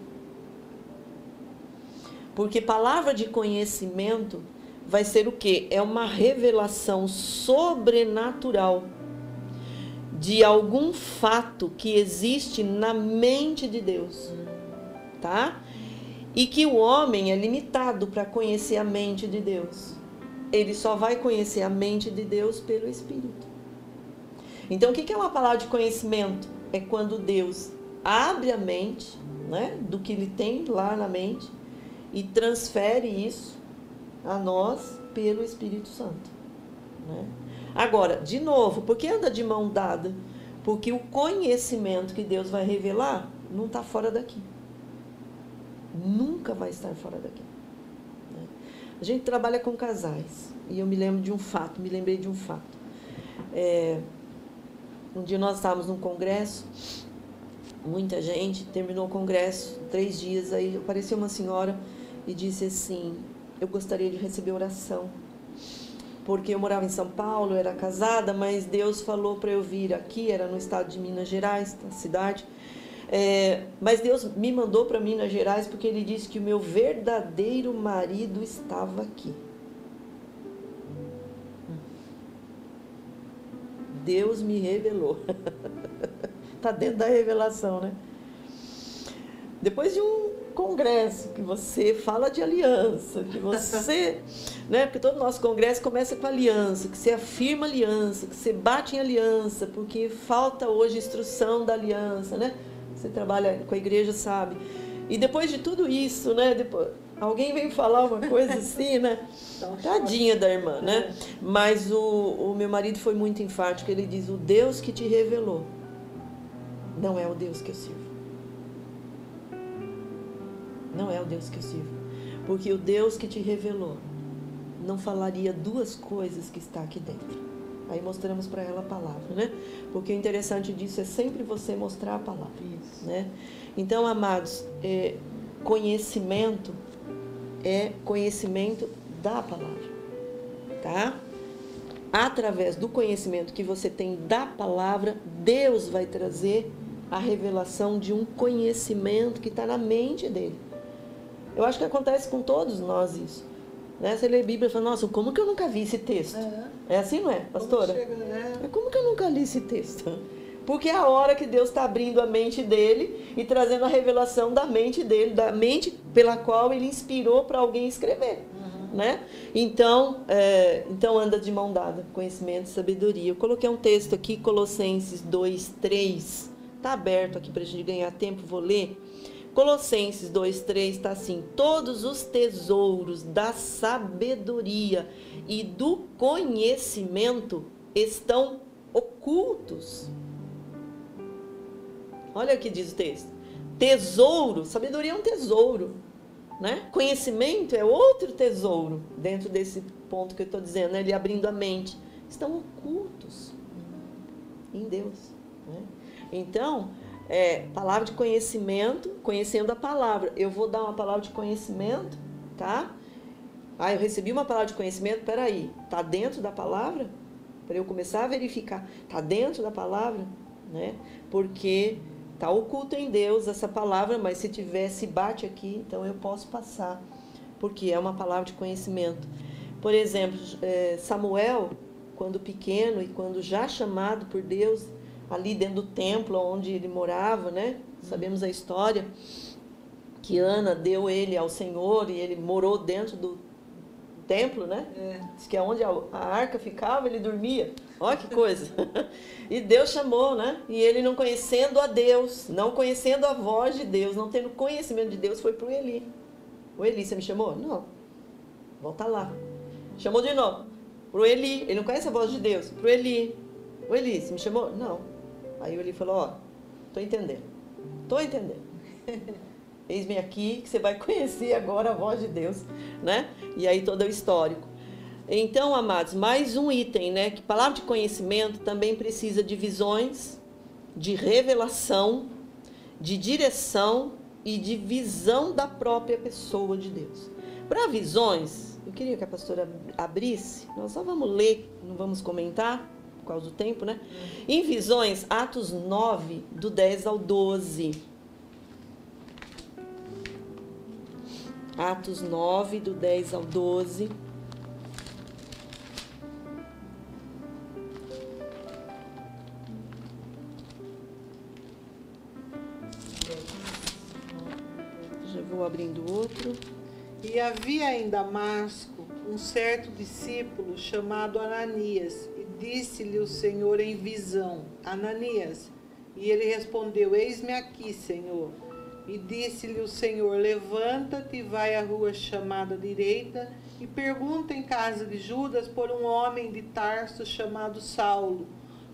Porque palavra de conhecimento vai ser o quê? É uma revelação sobrenatural de algum fato que existe na mente de Deus, tá? E que o homem é limitado para conhecer a mente de Deus. Ele só vai conhecer a mente de Deus pelo Espírito. Então, o que é uma palavra de conhecimento? É quando Deus abre a mente, né, do que ele tem lá na mente e transfere isso a nós pelo Espírito Santo. Né? Agora, de novo, por que anda de mão dada? Porque o conhecimento que Deus vai revelar não está fora daqui. Nunca vai estar fora daqui. Né? A gente trabalha com casais. E eu me lembro de um fato, me lembrei de um fato. É, um dia nós estávamos num congresso, muita gente, terminou o congresso, três dias, aí apareceu uma senhora e disse assim, eu gostaria de receber oração. Porque eu morava em São Paulo, era casada, mas Deus falou para eu vir aqui, era no estado de Minas Gerais, na cidade. É, mas Deus me mandou para Minas Gerais porque Ele disse que o meu verdadeiro marido estava aqui. Deus me revelou. Está dentro da revelação, né? Depois de um congresso que você fala de aliança, que você, né? Porque todo nosso congresso começa com aliança, que você afirma aliança, que você bate em aliança, porque falta hoje instrução da aliança, né? Você trabalha com a igreja, sabe? E depois de tudo isso, né? Depois, alguém vem falar uma coisa assim, né? Tadinha da irmã, né? É. Mas o, o meu marido foi muito enfático. Ele diz: O Deus que te revelou não é o Deus que eu sirvo. Não é o Deus que eu sirvo. Porque o Deus que te revelou não falaria duas coisas que está aqui dentro. Aí mostramos para ela a palavra, né? Porque o interessante disso é sempre você mostrar a palavra, Isso. né? Então, amados, é, conhecimento é conhecimento da palavra, tá? Através do conhecimento que você tem da palavra, Deus vai trazer a revelação de um conhecimento que está na mente dele. Eu acho que acontece com todos nós isso. Né? Você lê a Bíblia e fala, nossa, como que eu nunca vi esse texto? É, é assim, não é, pastora? Como, chega, né? como que eu nunca li esse texto? Porque é a hora que Deus está abrindo a mente dele e trazendo a revelação da mente dele, da mente pela qual ele inspirou para alguém escrever. Uhum. Né? Então, é, então anda de mão dada, conhecimento e sabedoria. Eu coloquei um texto aqui, Colossenses 2, 3. Está aberto aqui para a gente ganhar tempo, vou ler. Colossenses 2,3 está assim: todos os tesouros da sabedoria e do conhecimento estão ocultos. Olha o que diz o texto. Tesouro, sabedoria é um tesouro, né? Conhecimento é outro tesouro dentro desse ponto que eu estou dizendo, né? ele abrindo a mente. Estão ocultos em Deus. Né? Então, é, palavra de conhecimento, conhecendo a palavra. Eu vou dar uma palavra de conhecimento, tá? Ah, eu recebi uma palavra de conhecimento, peraí, tá dentro da palavra? Para eu começar a verificar, tá dentro da palavra, né? Porque tá oculto em Deus essa palavra, mas se tivesse bate aqui, então eu posso passar, porque é uma palavra de conhecimento. Por exemplo, é, Samuel, quando pequeno e quando já chamado por Deus, ali dentro do templo onde ele morava, né? Sabemos a história que Ana deu ele ao Senhor e ele morou dentro do templo, né? É. Diz que é onde a, arca ficava, ele dormia. Olha que coisa. e Deus chamou, né? E ele não conhecendo a Deus, não conhecendo a voz de Deus, não tendo conhecimento de Deus, foi para o Eli. O Eli, você me chamou? Não. Volta lá. Chamou de novo. Pro Eli. Ele não conhece a voz de Deus. Pro Eli. O Eli, você me chamou? Não. Aí ele falou, ó, tô entendendo. Tô entendendo. Eis-me aqui que você vai conhecer agora a voz de Deus, né? E aí todo o histórico. Então, amados, mais um item, né? Que palavra de conhecimento também precisa de visões, de revelação, de direção e de visão da própria pessoa de Deus. Para visões, eu queria que a pastora abrisse, nós só vamos ler, não vamos comentar por causa do tempo, né? Em visões, Atos 9, do 10 ao 12. Atos 9, do 10 ao 12. Já vou abrindo outro. E havia em Damasco um certo discípulo chamado Ananias Disse-lhe o Senhor em visão: Ananias. E ele respondeu: Eis-me aqui, Senhor. E disse-lhe o Senhor: Levanta-te vai à rua chamada direita e pergunta em casa de Judas por um homem de Tarso chamado Saulo,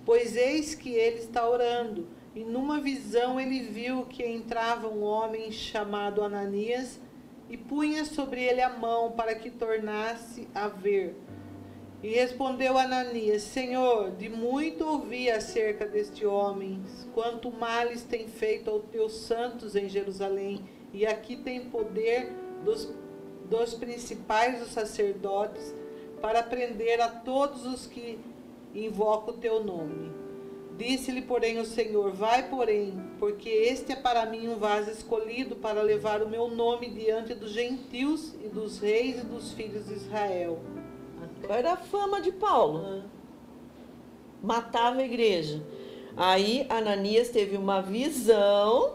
pois eis que ele está orando. E numa visão ele viu que entrava um homem chamado Ananias e punha sobre ele a mão para que tornasse a ver. E respondeu Ananias: Senhor, de muito ouvi acerca deste homem, quanto males tem feito aos teus santos em Jerusalém, e aqui tem poder dos, dos principais dos sacerdotes para prender a todos os que invocam o teu nome. Disse-lhe, porém, o Senhor: Vai, porém, porque este é para mim um vaso escolhido para levar o meu nome diante dos gentios e dos reis e dos filhos de Israel era a fama de Paulo? Ah. Matava a igreja. Aí Ananias teve uma visão.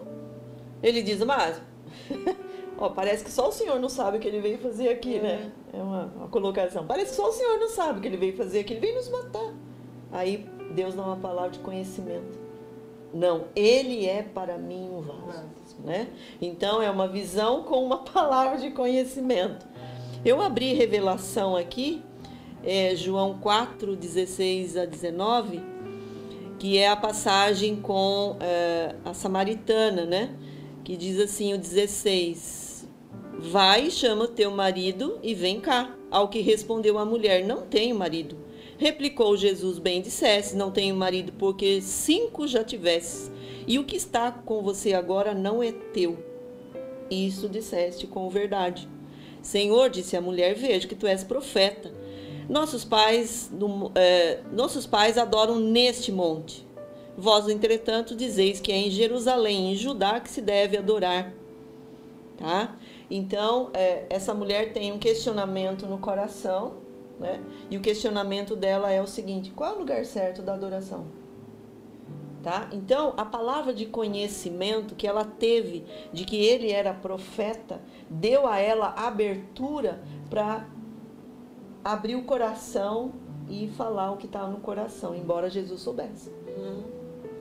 Ele diz, mas ó, parece que só o senhor não sabe o que ele veio fazer aqui, é. né? É uma, uma, colocação. Parece que só o senhor não sabe o que ele veio fazer aqui. Ele veio nos matar. Aí Deus dá uma palavra de conhecimento. Não, ele é para mim um vaso. Né? Então é uma visão com uma palavra de conhecimento. Eu abri revelação aqui é, João 4, 16 a 19, que é a passagem com é, a samaritana, né? Que diz assim, o 16: Vai, chama teu marido e vem cá. Ao que respondeu a mulher: Não tenho marido. Replicou Jesus: Bem disseste, não tenho marido, porque cinco já tivesses, e o que está com você agora não é teu. Isso disseste com verdade. Senhor, disse a mulher: Vejo que tu és profeta. Nossos pais, no, é, nossos pais adoram neste monte. Vós, entretanto, dizeis que é em Jerusalém, em Judá, que se deve adorar. Tá? Então, é, essa mulher tem um questionamento no coração, né? E o questionamento dela é o seguinte: qual é o lugar certo da adoração? Tá? Então, a palavra de conhecimento que ela teve de que ele era profeta deu a ela abertura para abrir o coração e falar o que estava no coração, embora Jesus soubesse. Uhum.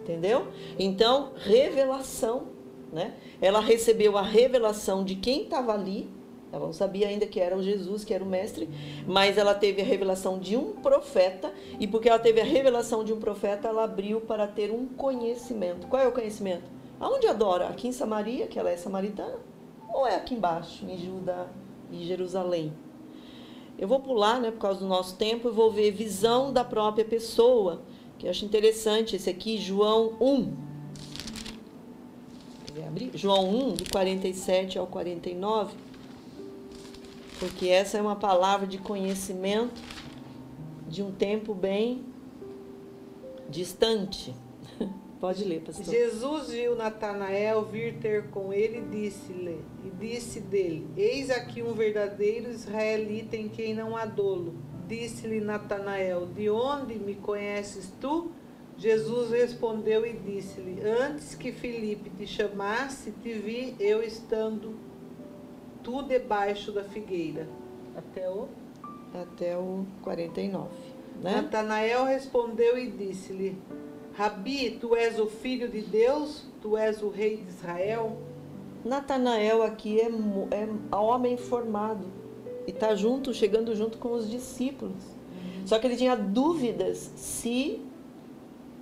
Entendeu? Então, revelação, né? Ela recebeu a revelação de quem estava ali. Ela não sabia ainda que era o Jesus, que era o mestre, mas ela teve a revelação de um profeta, e porque ela teve a revelação de um profeta, ela abriu para ter um conhecimento. Qual é o conhecimento? Aonde adora? Aqui em Samaria, que ela é samaritana? Ou é aqui embaixo, em Judá e Jerusalém? Eu vou pular, né, por causa do nosso tempo, e vou ver visão da própria pessoa, que eu acho interessante esse aqui, João 1. Abrir? João 1, do 47 ao 49. Porque essa é uma palavra de conhecimento de um tempo bem distante. Pode ler, pastor. Jesus viu Natanael vir ter com ele e disse-lhe, e disse dele: Eis aqui um verdadeiro israelita em quem não há dolo. Disse-lhe Natanael: De onde me conheces tu? Jesus respondeu e disse-lhe: Antes que Filipe te chamasse, te vi eu estando tu debaixo da figueira. Até o até o 49, né? Natanael respondeu e disse-lhe: Rabi, tu és o filho de Deus? Tu és o rei de Israel? Natanael aqui é, é homem formado e está junto, chegando junto com os discípulos. Uhum. Só que ele tinha dúvidas se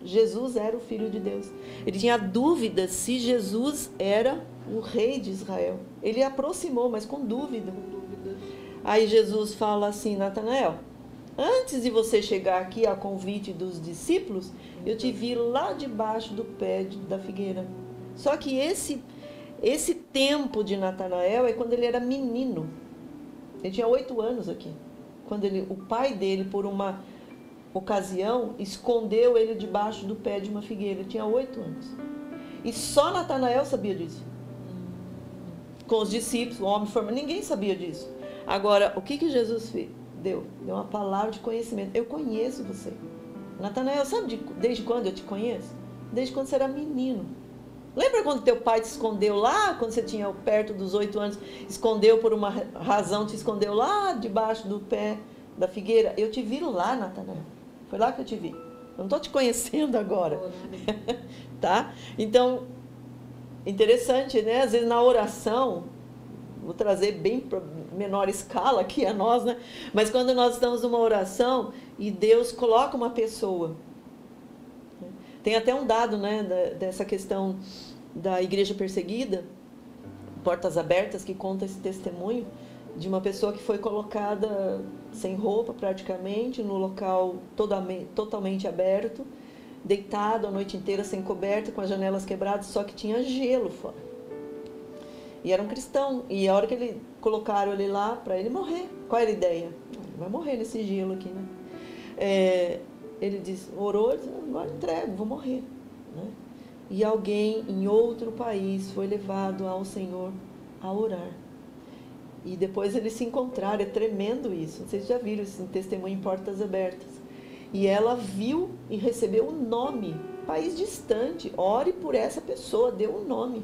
Jesus era o filho de Deus. Ele tinha dúvidas se Jesus era o rei de Israel. Ele aproximou, mas com dúvida. Com dúvida. Aí Jesus fala assim, Natanael, Antes de você chegar aqui a convite dos discípulos, eu te vi lá debaixo do pé da figueira. Só que esse esse tempo de Natanael é quando ele era menino. Ele tinha oito anos aqui. Quando ele, o pai dele, por uma ocasião, escondeu ele debaixo do pé de uma figueira. Ele tinha oito anos. E só Natanael sabia disso. Com os discípulos, o homem formado, ninguém sabia disso. Agora, o que, que Jesus fez? deu, deu uma palavra de conhecimento. Eu conheço você. Natanael, sabe de, desde quando eu te conheço? Desde quando você era menino. Lembra quando teu pai te escondeu lá, quando você tinha perto dos oito anos, escondeu por uma razão, te escondeu lá debaixo do pé da figueira? Eu te vi lá, Natanael. Foi lá que eu te vi. Eu não estou te conhecendo agora. tá? Então, interessante, né? Às vezes na oração, vou trazer bem para menor escala aqui a nós, né? Mas quando nós estamos numa oração e Deus coloca uma pessoa. Tem até um dado, né, dessa questão da igreja perseguida, Portas Abertas, que conta esse testemunho de uma pessoa que foi colocada sem roupa praticamente, no local totalmente, aberto, deitado a noite inteira sem coberta, com as janelas quebradas, só que tinha gelo fora. E era um cristão. E a hora que ele colocaram ele lá para ele morrer, qual era a ideia? Ele vai morrer nesse gelo aqui, né? É, ele disse, orou, disse, agora entrego, vou morrer. Né? E alguém em outro país foi levado ao Senhor a orar. E depois eles se encontraram, é tremendo isso. Vocês já viram esse testemunho em Portas Abertas. E ela viu e recebeu o um nome, país distante. Ore por essa pessoa, deu o um nome.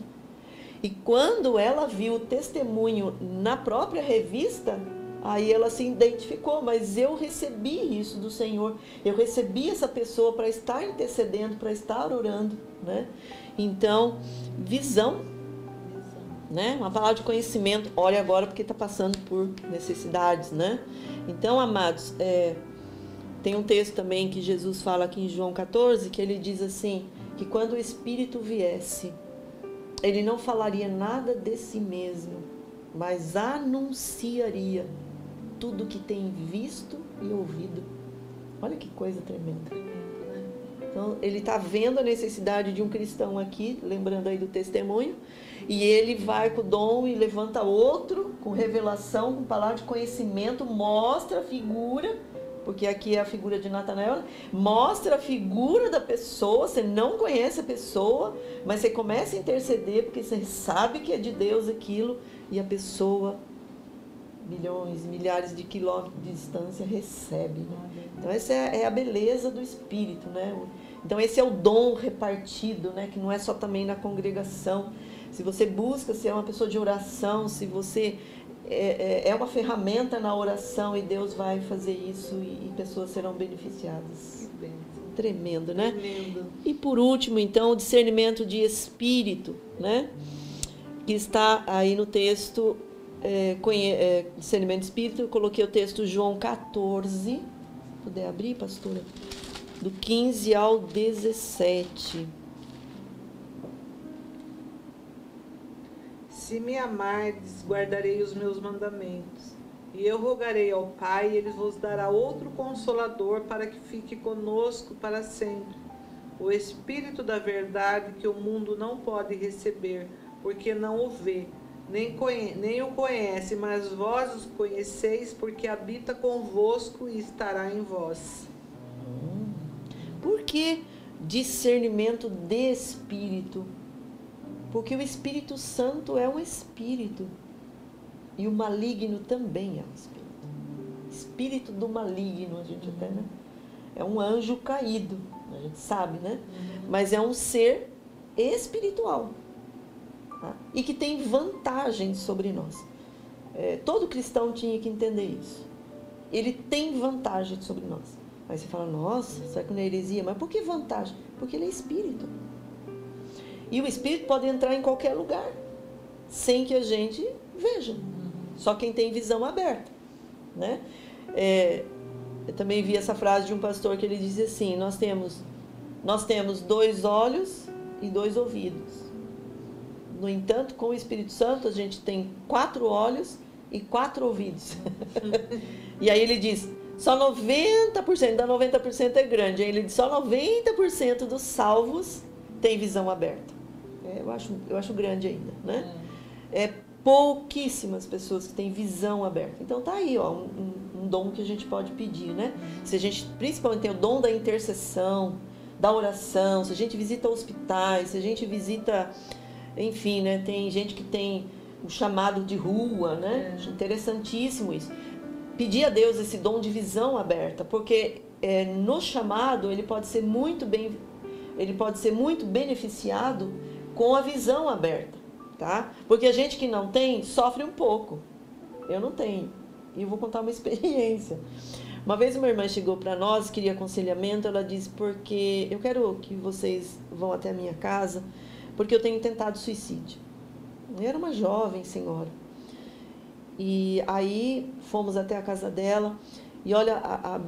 E quando ela viu o testemunho na própria revista, aí ela se identificou, mas eu recebi isso do Senhor. Eu recebi essa pessoa para estar intercedendo, para estar orando, né? Então, visão né? Uma palavra de conhecimento. Olhe agora porque está passando por necessidades, né? Então, amados, é, tem um texto também que Jesus fala aqui em João 14 que ele diz assim que quando o Espírito viesse, ele não falaria nada de si mesmo, mas anunciaria tudo que tem visto e ouvido. Olha que coisa tremenda. Então, ele está vendo a necessidade de um cristão aqui, lembrando aí do testemunho, e ele vai com o dom e levanta outro, com revelação, com palavra de conhecimento, mostra a figura, porque aqui é a figura de Natanael, mostra a figura da pessoa, você não conhece a pessoa, mas você começa a interceder, porque você sabe que é de Deus aquilo, e a pessoa, milhões, milhares de quilômetros de distância, recebe. Né? Então essa é, é a beleza do Espírito, né? Então esse é o dom repartido, né? Que não é só também na congregação, se você busca ser uma pessoa de oração, se você é, é, é uma ferramenta na oração e Deus vai fazer isso e, e pessoas serão beneficiadas. Tremendo, né? Tremendo. E por último, então, o discernimento de espírito, né? Que está aí no texto, é, é, discernimento de espírito, eu coloquei o texto João 14, se puder abrir, pastora, do 15 ao 17. Se me amardes, guardarei os meus mandamentos. E eu rogarei ao Pai, e ele vos dará outro consolador para que fique conosco para sempre. O Espírito da Verdade que o mundo não pode receber, porque não o vê, nem, conhe nem o conhece, mas vós os conheceis, porque habita convosco e estará em vós. Por que discernimento de espírito? Porque o Espírito Santo é um espírito. E o maligno também é um espírito. Espírito do maligno, a gente até, né? É um anjo caído, a gente sabe, né? Mas é um ser espiritual. E que tem vantagens sobre nós. É, todo cristão tinha que entender isso. Ele tem vantagem sobre nós. Aí você fala, nossa, será que não é heresia? Mas por que vantagem? Porque ele é espírito. E o espírito pode entrar em qualquer lugar, sem que a gente veja. Só quem tem visão aberta. Né? É, eu também vi essa frase de um pastor que ele dizia assim: nós temos, nós temos dois olhos e dois ouvidos. No entanto, com o Espírito Santo, a gente tem quatro olhos e quatro ouvidos. e aí ele diz: só 90%, da 90% é grande. Aí ele diz: só 90% dos salvos tem visão aberta. É, eu, acho, eu acho grande ainda, né? É. é pouquíssimas pessoas que têm visão aberta. Então tá aí, ó, um, um, dom que a gente pode pedir, né? Se a gente principalmente tem o dom da intercessão, da oração, se a gente visita hospitais, se a gente visita, enfim, né? Tem gente que tem o chamado de rua, né? É. Interessantíssimo isso. Pedir a Deus esse dom de visão aberta, porque é, no chamado ele pode ser muito bem, ele pode ser muito beneficiado com a visão aberta, tá? Porque a gente que não tem sofre um pouco. Eu não tenho. E eu vou contar uma experiência. Uma vez uma irmã chegou para nós, queria aconselhamento, ela disse: "Porque eu quero que vocês vão até a minha casa porque eu tenho tentado suicídio. Eu era uma jovem senhora. E aí fomos até a casa dela e olha a, a,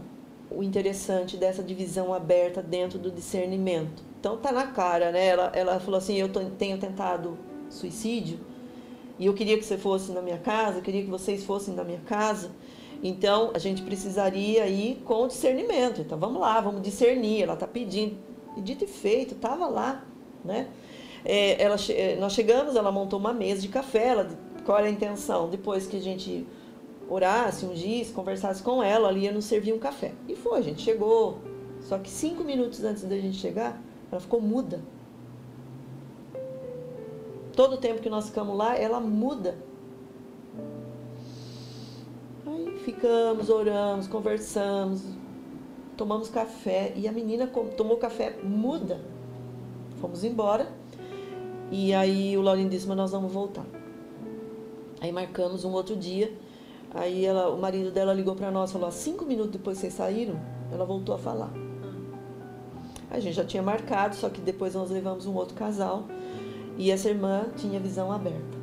o interessante dessa divisão aberta dentro do discernimento. Então tá na cara, né? Ela, ela falou assim, eu tenho tentado suicídio e eu queria que você fosse na minha casa, eu queria que vocês fossem na minha casa. Então a gente precisaria ir com discernimento. Então vamos lá, vamos discernir. Ela está pedindo. E dito e feito, estava lá, né? É, ela, é, nós chegamos, ela montou uma mesa de café. Ela, qual era a intenção? Depois que a gente orasse, ungisse, conversasse com ela, ali ia nos servir um café. E foi, a gente chegou. Só que cinco minutos antes da gente chegar, ela ficou muda. Todo o tempo que nós ficamos lá, ela muda. Aí ficamos, oramos, conversamos, tomamos café e a menina tomou café muda. Fomos embora. E aí o Laurinho disse, mas nós vamos voltar. Aí marcamos um outro dia. Aí ela, o marido dela ligou para nós, falou: cinco minutos depois vocês saíram, ela voltou a falar. A gente já tinha marcado, só que depois nós levamos um outro casal e essa irmã tinha visão aberta.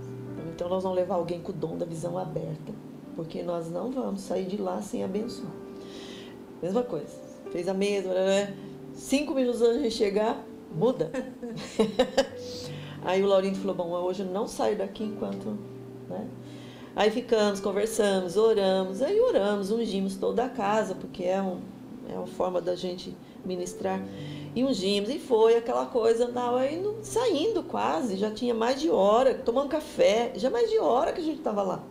Então nós vamos levar alguém com o dom da visão aberta, porque nós não vamos sair de lá sem abençoar. Mesma coisa. Fez a mesa, né? cinco minutos antes de chegar, muda. Aí o Laurindo falou: Bom, hoje eu não saio daqui enquanto. Né? Aí ficamos, conversamos, oramos, aí oramos, ungimos toda a casa, porque é, um, é uma forma da gente ministrar. E ungimos, e foi aquela coisa, andava indo, saindo quase, já tinha mais de hora, tomando café, já mais de hora que a gente estava lá.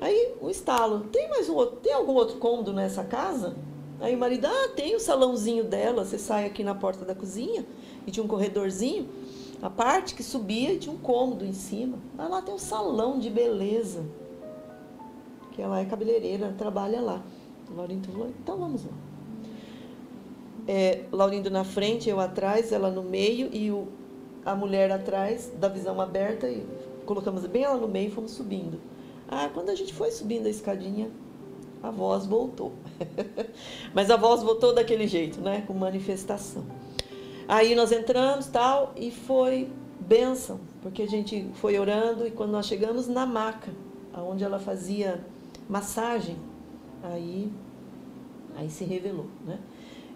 Aí o um estalo, tem mais um outro, tem algum outro cômodo nessa casa? Aí o marido, ah, tem o salãozinho dela, você sai aqui na porta da cozinha e tinha um corredorzinho. A parte que subia tinha um cômodo em cima. Aí lá tem um salão de beleza. Que ela é cabeleireira, trabalha lá. O Laurindo falou, então vamos lá. É, Laurindo na frente, eu atrás, ela no meio e o, a mulher atrás, da visão aberta, e colocamos bem ela no meio e fomos subindo. Ah, quando a gente foi subindo a escadinha, a voz voltou. Mas a voz voltou daquele jeito, né? Com manifestação. Aí nós entramos tal e foi bênção, porque a gente foi orando e quando nós chegamos na maca, onde ela fazia massagem, aí, aí se revelou, né?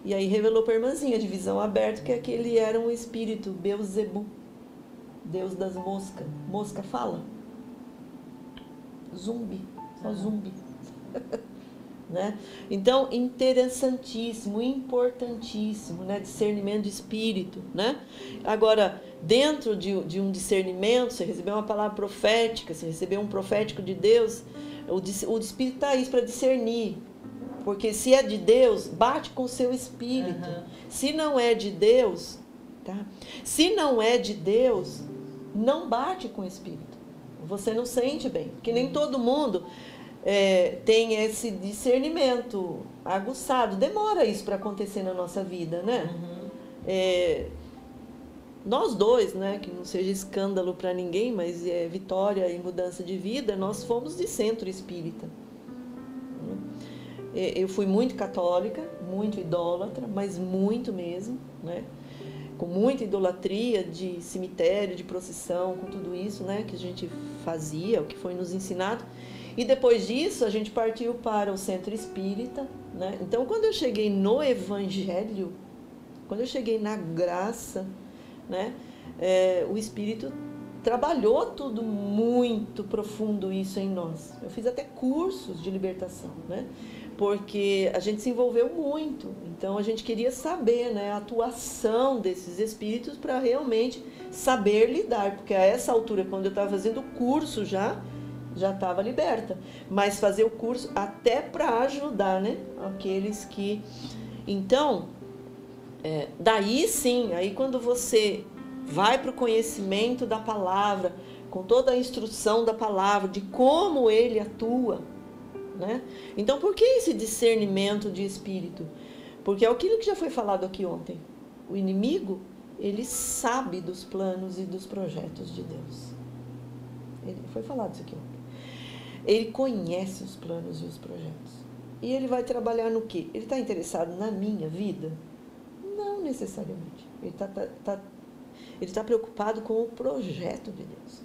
E aí revelou para a irmãzinha de visão aberta que aquele era um espírito, Beuzebu, Deus das moscas. Mosca fala? Zumbi, só zumbi. Né? Então, interessantíssimo, importantíssimo, né? discernimento de espírito. Né? Agora, dentro de, de um discernimento, você recebeu uma palavra profética, você recebeu um profético de Deus, o, o espírito está aí para discernir. Porque se é de Deus, bate com o seu espírito. Uhum. Se não é de Deus, tá? Se não é de Deus, não bate com o espírito. Você não sente bem. Porque nem todo mundo é, tem esse discernimento aguçado. Demora isso para acontecer na nossa vida, né? Uhum. É, nós dois, né, que não seja escândalo para ninguém, mas é vitória e mudança de vida, nós fomos de centro espírita. É, eu fui muito católica, muito idólatra, mas muito mesmo, né? Com muita idolatria de cemitério, de procissão, com tudo isso, né, que a gente fazia, o que foi nos ensinado. E depois disso, a gente partiu para o centro espírita. Né? Então, quando eu cheguei no Evangelho, quando eu cheguei na graça, né? É, o Espírito trabalhou tudo muito profundo isso em nós. Eu fiz até cursos de libertação, né? Porque a gente se envolveu muito. Então a gente queria saber, né, a atuação desses espíritos para realmente saber lidar, porque a essa altura quando eu estava fazendo o curso já, já estava liberta. Mas fazer o curso até para ajudar, né? Aqueles que. Então, é, daí sim, aí quando você vai para o conhecimento da palavra, com toda a instrução da palavra, de como ele atua, né? Então, por que esse discernimento de espírito? Porque é aquilo que já foi falado aqui ontem. O inimigo, ele sabe dos planos e dos projetos de Deus. Ele foi falado isso aqui ontem. Ele conhece os planos e os projetos. E ele vai trabalhar no quê? Ele está interessado na minha vida? Não necessariamente. Ele está tá, tá, Ele está preocupado com o projeto de Deus.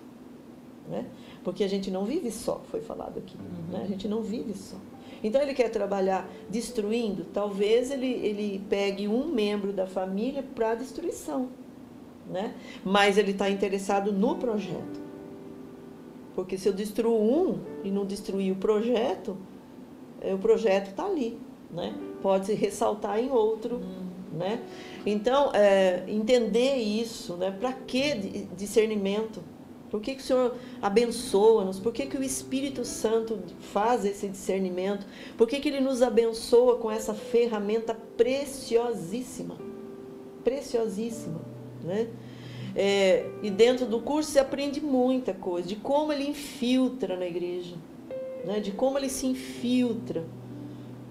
Né? Porque a gente não vive só, foi falado aqui. Uhum. Né? A gente não vive só. Então ele quer trabalhar destruindo, talvez ele, ele pegue um membro da família para destruição. Né? Mas ele está interessado no projeto. Porque se eu destruo um e não destruir o projeto, é, o projeto está ali. Né? Pode se ressaltar em outro. Uhum. Né? Então, é, entender isso, né? para que discernimento? Por que, que o Senhor abençoa-nos? Por que, que o Espírito Santo faz esse discernimento? Por que, que ele nos abençoa com essa ferramenta preciosíssima? Preciosíssima. Né? É, e dentro do curso se aprende muita coisa, de como ele infiltra na igreja, né? de como ele se infiltra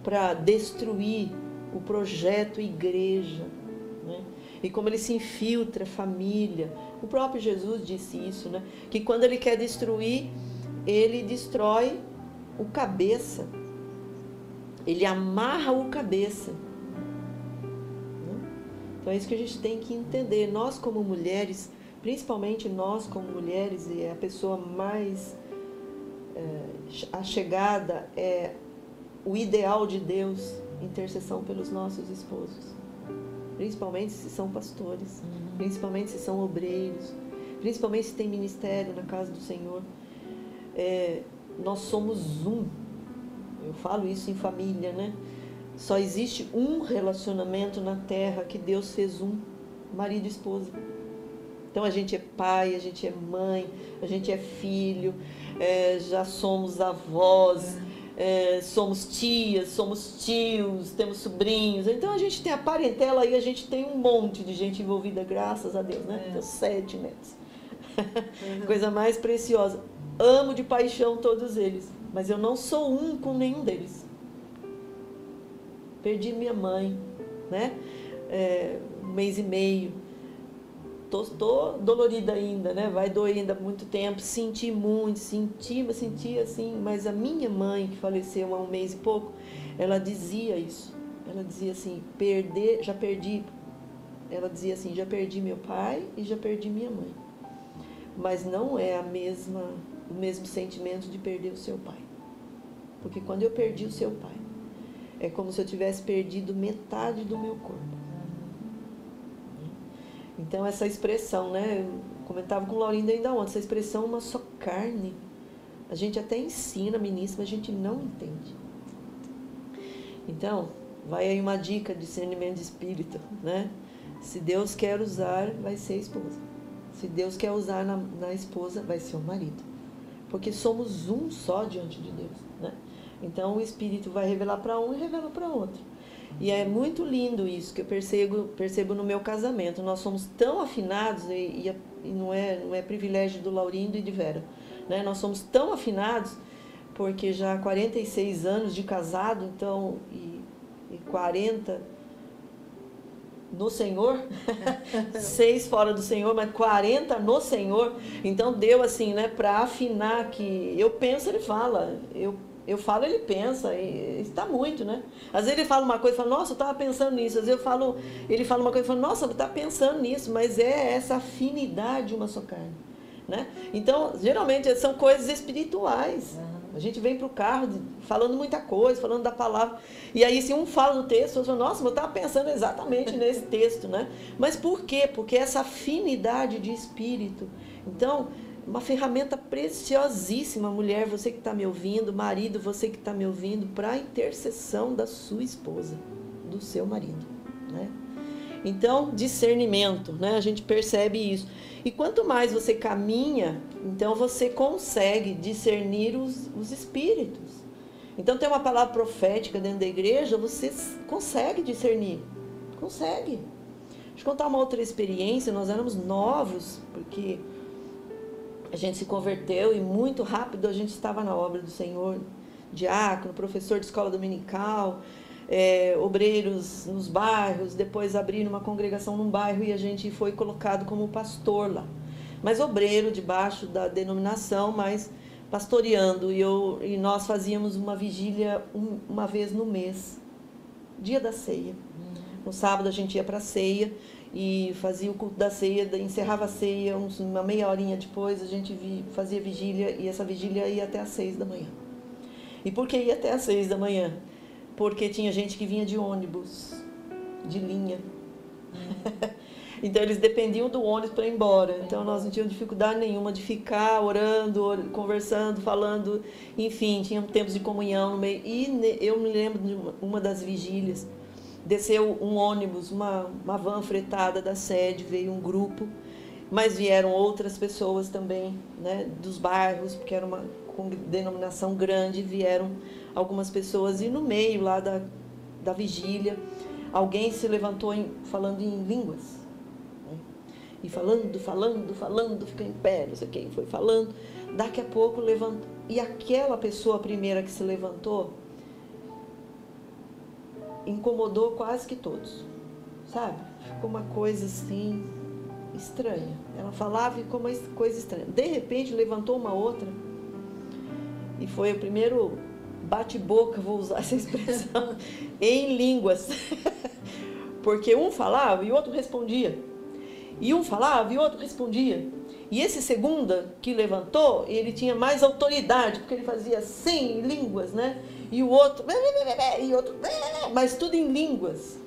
para destruir o projeto igreja, né? e como ele se infiltra família, o próprio Jesus disse isso, né? Que quando ele quer destruir, ele destrói o cabeça. Ele amarra o cabeça. Então é isso que a gente tem que entender. Nós como mulheres, principalmente nós como mulheres, e a pessoa mais é, a chegada é o ideal de Deus, intercessão pelos nossos esposos principalmente se são pastores, principalmente se são obreiros, principalmente se tem ministério na casa do Senhor. É, nós somos um. Eu falo isso em família, né? Só existe um relacionamento na terra que Deus fez um, marido e esposa. Então a gente é pai, a gente é mãe, a gente é filho, é, já somos avós. É, somos tias, somos tios, temos sobrinhos. Então a gente tem a parentela aí, a gente tem um monte de gente envolvida, graças a Deus, né? É. Tenho sete netos. Uhum. Coisa mais preciosa. Amo de paixão todos eles, mas eu não sou um com nenhum deles. Perdi minha mãe, né? É, um mês e meio tô, tô dolorida ainda, né? Vai doer ainda muito tempo. Senti muito, senti, mas senti assim. Mas a minha mãe, que faleceu há um mês e pouco, ela dizia isso. Ela dizia assim: perder, já perdi. Ela dizia assim: já perdi meu pai e já perdi minha mãe. Mas não é a mesma, o mesmo sentimento de perder o seu pai. Porque quando eu perdi o seu pai, é como se eu tivesse perdido metade do meu corpo. Então, essa expressão, né? Eu comentava com o Laurindo ainda ontem, essa expressão uma só carne. A gente até ensina, ministra, mas a gente não entende. Então, vai aí uma dica de discernimento de espírito, né? Se Deus quer usar, vai ser a esposa. Se Deus quer usar na, na esposa, vai ser o marido. Porque somos um só diante de Deus, né? Então, o Espírito vai revelar para um e revela para outro. E é muito lindo isso que eu percebo, percebo no meu casamento. Nós somos tão afinados, e, e, e não, é, não é privilégio do Laurindo e de Vera. Né? Nós somos tão afinados, porque já há 46 anos de casado, então, e, e 40 no Senhor, seis fora do Senhor, mas 40 no Senhor. Então deu assim, né, para afinar que eu penso, ele fala, eu eu falo, ele pensa, e está muito, né? Às vezes ele fala uma coisa e fala, nossa, eu estava pensando nisso. Às vezes eu falo, ele fala uma coisa e fala, nossa, eu estava pensando nisso, mas é essa afinidade uma só carne. Né? Então, geralmente são coisas espirituais. A gente vem para o carro falando muita coisa, falando da palavra. E aí, se um fala do texto, eu falo, nossa, eu estava pensando exatamente nesse texto, né? Mas por quê? Porque essa afinidade de espírito. Então, uma ferramenta preciosíssima, mulher, você que está me ouvindo, marido, você que está me ouvindo, para a intercessão da sua esposa, do seu marido. Né? Então, discernimento, né? a gente percebe isso. E quanto mais você caminha, então você consegue discernir os, os espíritos. Então, tem uma palavra profética dentro da igreja, você consegue discernir. Consegue. Deixa eu contar uma outra experiência. Nós éramos novos, porque a gente se converteu e muito rápido a gente estava na obra do Senhor, diácono, professor de escola dominical, é, obreiros nos bairros, depois abriram uma congregação num bairro e a gente foi colocado como pastor lá. Mas obreiro debaixo da denominação, mas pastoreando. E, eu, e nós fazíamos uma vigília um, uma vez no mês, dia da ceia. No sábado a gente ia para a ceia e fazia o culto da ceia, encerrava a ceia, uma meia horinha depois a gente fazia vigília e essa vigília ia até às seis da manhã. E por que ia até às seis da manhã? Porque tinha gente que vinha de ônibus, de linha. então eles dependiam do ônibus para ir embora. Então nós não tínhamos dificuldade nenhuma de ficar orando, conversando, falando, enfim, tínhamos tempos de comunhão no meio. E eu me lembro de uma das vigílias desceu um ônibus, uma, uma van fretada da sede, veio um grupo, mas vieram outras pessoas também, né, dos bairros, porque era uma denominação grande, vieram algumas pessoas e no meio lá da, da vigília, alguém se levantou em, falando em línguas. Né, e falando, falando, falando, fica em pé, não sei quem foi falando. Daqui a pouco levantou. E aquela pessoa primeira que se levantou, incomodou quase que todos, sabe? Ficou uma coisa assim estranha. Ela falava e ficou uma coisa estranha. De repente levantou uma outra e foi o primeiro bate-boca, vou usar essa expressão, em línguas. Porque um falava e o outro respondia. E um falava e o outro respondia. E esse segunda que levantou, ele tinha mais autoridade, porque ele fazia assim, línguas, né? E o outro, e outro, mas tudo em línguas.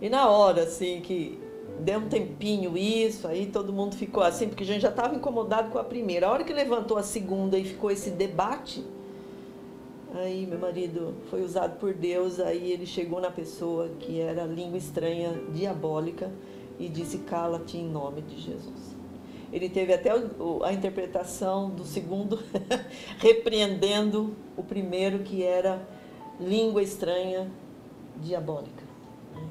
E na hora, assim, que deu um tempinho isso, aí todo mundo ficou assim, porque a gente já estava incomodado com a primeira. A hora que levantou a segunda e ficou esse debate, aí meu marido foi usado por Deus, aí ele chegou na pessoa que era língua estranha, diabólica, e disse: Cala-te em nome de Jesus. Ele teve até a interpretação do segundo, repreendendo o primeiro, que era língua estranha diabólica.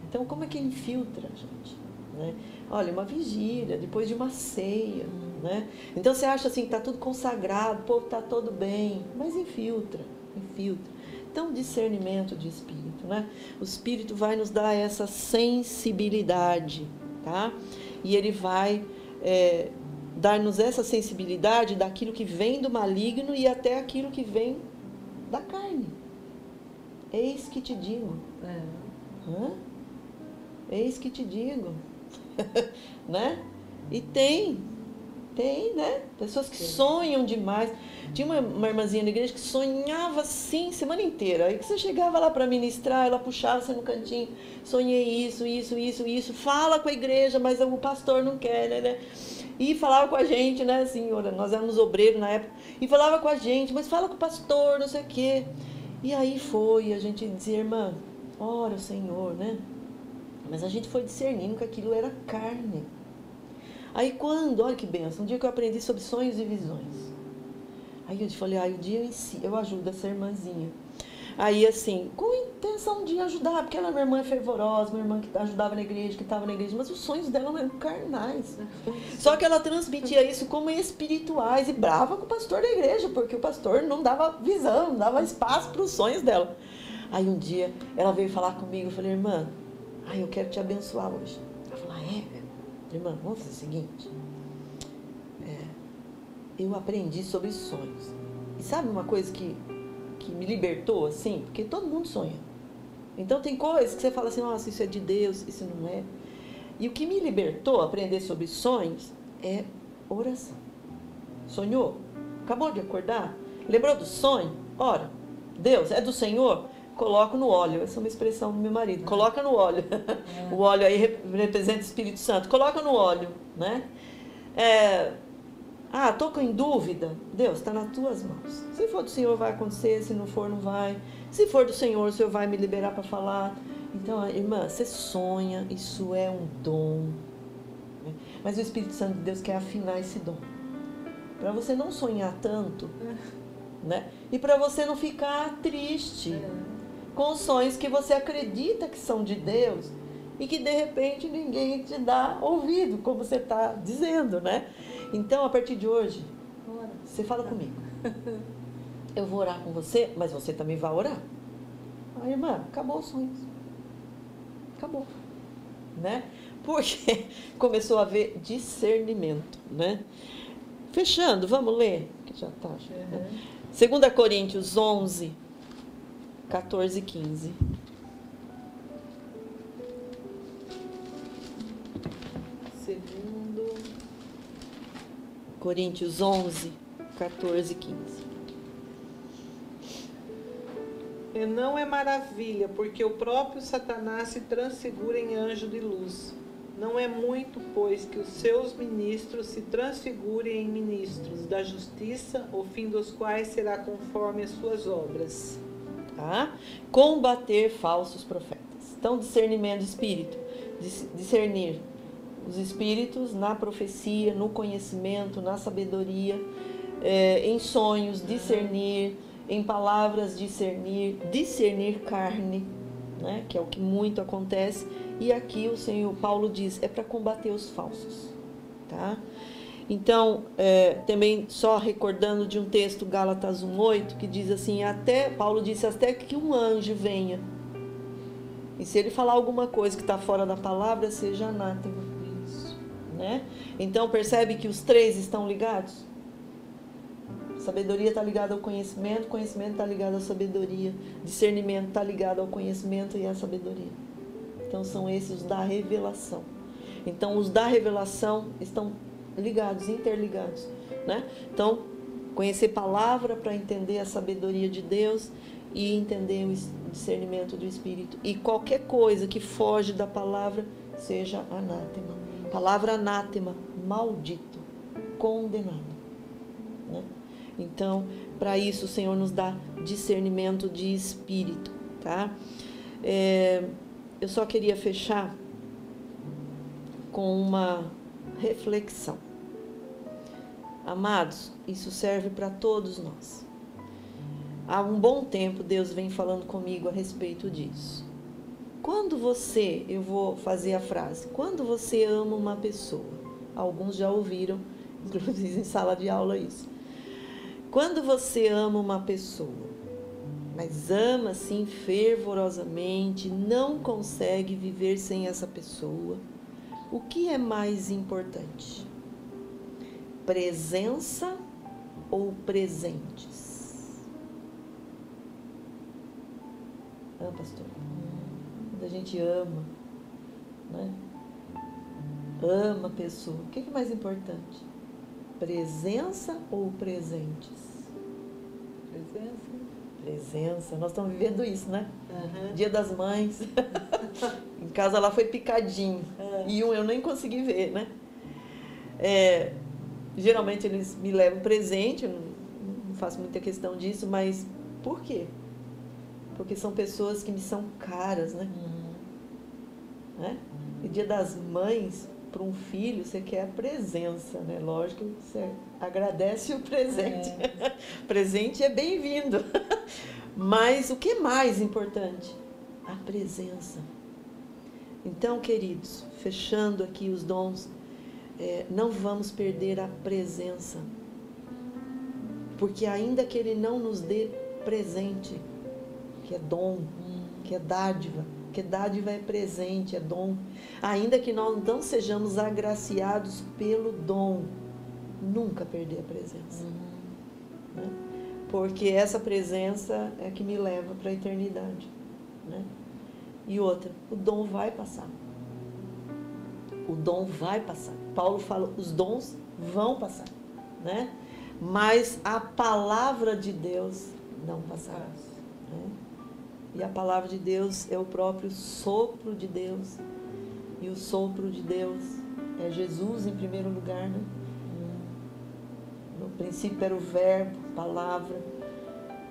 Então, como é que infiltra, gente? Né? Olha, uma vigília, depois de uma ceia. Né? Então, você acha assim, está tudo consagrado, o povo está todo bem, mas infiltra, infiltra. Então, discernimento de espírito. Né? O espírito vai nos dar essa sensibilidade, tá? E ele vai é, dar-nos essa sensibilidade daquilo que vem do maligno e até aquilo que vem da carne. Eis que te digo. É. Hã? Eis que te digo. né? E tem, tem, né? Pessoas que Sim. sonham demais. Tinha uma, uma irmãzinha na igreja que sonhava assim semana inteira. Aí que você chegava lá para ministrar, ela puxava você no cantinho. Sonhei isso, isso, isso, isso. Fala com a igreja, mas o pastor não quer, né? né? e falava com a gente, né, senhora? Nós éramos obreiros na época, e falava com a gente, mas fala com o pastor, não sei o quê. E aí foi, a gente dizia, irmã, ora o Senhor, né? Mas a gente foi discernindo que aquilo era carne. Aí quando, olha que benção, um dia que eu aprendi sobre sonhos e visões. Aí eu falei, ah, o dia eu, si, eu ajudo essa irmãzinha. Aí, assim, com intenção de ajudar, porque ela, irmã é fervorosa, minha irmã que ajudava na igreja, que estava na igreja, mas os sonhos dela eram carnais. Só que ela transmitia isso como espirituais e brava com o pastor da igreja, porque o pastor não dava visão, não dava espaço para os sonhos dela. Aí um dia ela veio falar comigo, eu falei, irmã, ai, eu quero te abençoar hoje. Irmã, vamos fazer o seguinte. É, eu aprendi sobre sonhos. E sabe uma coisa que que me libertou, assim, porque todo mundo sonha. Então tem coisas que você fala assim, nossa, isso é de Deus, isso não é. E o que me libertou a aprender sobre sonhos é oração. Sonhou? Acabou de acordar? Lembrou do sonho? Ora, Deus, é do Senhor? Coloca no óleo. Essa é uma expressão do meu marido. Coloca no óleo. É. O óleo aí representa o Espírito Santo. Coloca no óleo, né? É, ah, estou em dúvida. Deus, está nas tuas mãos. Se for do Senhor, vai acontecer. Se não for, não vai. Se for do Senhor, o Senhor vai me liberar para falar. Então, irmã, você sonha, isso é um dom. Né? Mas o Espírito Santo de Deus quer afinar esse dom. Para você não sonhar tanto, né? E para você não ficar triste é. Com sonhos que você acredita que são de Deus e que de repente ninguém te dá ouvido, como você está dizendo, né? Então, a partir de hoje, você fala comigo. Eu vou orar com você, mas você também vai orar. Aí, irmã, acabou os sonhos. Acabou. Né? Porque começou a haver discernimento, né? Fechando, vamos ler, que já está. Uhum. 2 Coríntios 11, 14 e 15. Segundo Coríntios 11, 14 e 15. E não é maravilha, porque o próprio Satanás se transfigura em anjo de luz. Não é muito, pois, que os seus ministros se transfigurem em ministros da justiça, o fim dos quais será conforme as suas obras. Tá? Combater falsos profetas. Então, discernimento de espírito. Discernir os espíritos na profecia, no conhecimento, na sabedoria, é, em sonhos, discernir, em palavras, discernir, discernir carne, né, que é o que muito acontece. E aqui o Senhor Paulo diz: é para combater os falsos. Tá? Então, é, também só recordando de um texto, Gálatas 1,8, que diz assim: até, Paulo disse, até que um anjo venha. E se ele falar alguma coisa que está fora da palavra, seja anátema. Né? Então, percebe que os três estão ligados? Sabedoria está ligada ao conhecimento, conhecimento está ligado à sabedoria, discernimento está ligado ao conhecimento e à sabedoria. Então são esses os da revelação. Então os da revelação estão ligados, interligados, né? Então conhecer palavra para entender a sabedoria de Deus e entender o discernimento do Espírito. E qualquer coisa que foge da palavra seja anátema. Palavra anátema, maldito, condenado. Né? Então, para isso o Senhor nos dá discernimento de espírito, tá? É, eu só queria fechar com uma reflexão. Amados, isso serve para todos nós. Há um bom tempo Deus vem falando comigo a respeito disso. Quando você, eu vou fazer a frase, quando você ama uma pessoa, alguns já ouviram, inclusive em sala de aula isso. Quando você ama uma pessoa, mas ama assim fervorosamente, não consegue viver sem essa pessoa, o que é mais importante? Presença ou presentes? Ah, pastor, quando a gente ama, né? Ama a pessoa, o que é mais importante? Presença ou presentes? Presença presença. Nós estamos vivendo isso, né? Uhum. Dia das Mães. em casa lá foi picadinho. Uhum. E um eu nem consegui ver, né? É, geralmente eles me levam presente, eu não, não faço muita questão disso, mas por quê? Porque são pessoas que me são caras, né? Uhum. né? E dia das mães, para um filho, você quer a presença, né? Lógico que você agradece o presente. É. presente é bem-vindo. Mas o que é mais importante? A presença. Então, queridos, fechando aqui os dons, é, não vamos perder a presença. Porque ainda que Ele não nos dê presente, que é dom, que é dádiva, que dádiva é presente, é dom. Ainda que nós não sejamos agraciados pelo dom, nunca perder a presença. Né? Porque essa presença é que me leva para a eternidade. Né? E outra, o dom vai passar. O dom vai passar. Paulo fala, os dons vão passar. Né? Mas a palavra de Deus não passará. Né? E a palavra de Deus é o próprio sopro de Deus. E o sopro de Deus é Jesus em primeiro lugar, né? No princípio era o verbo, palavra.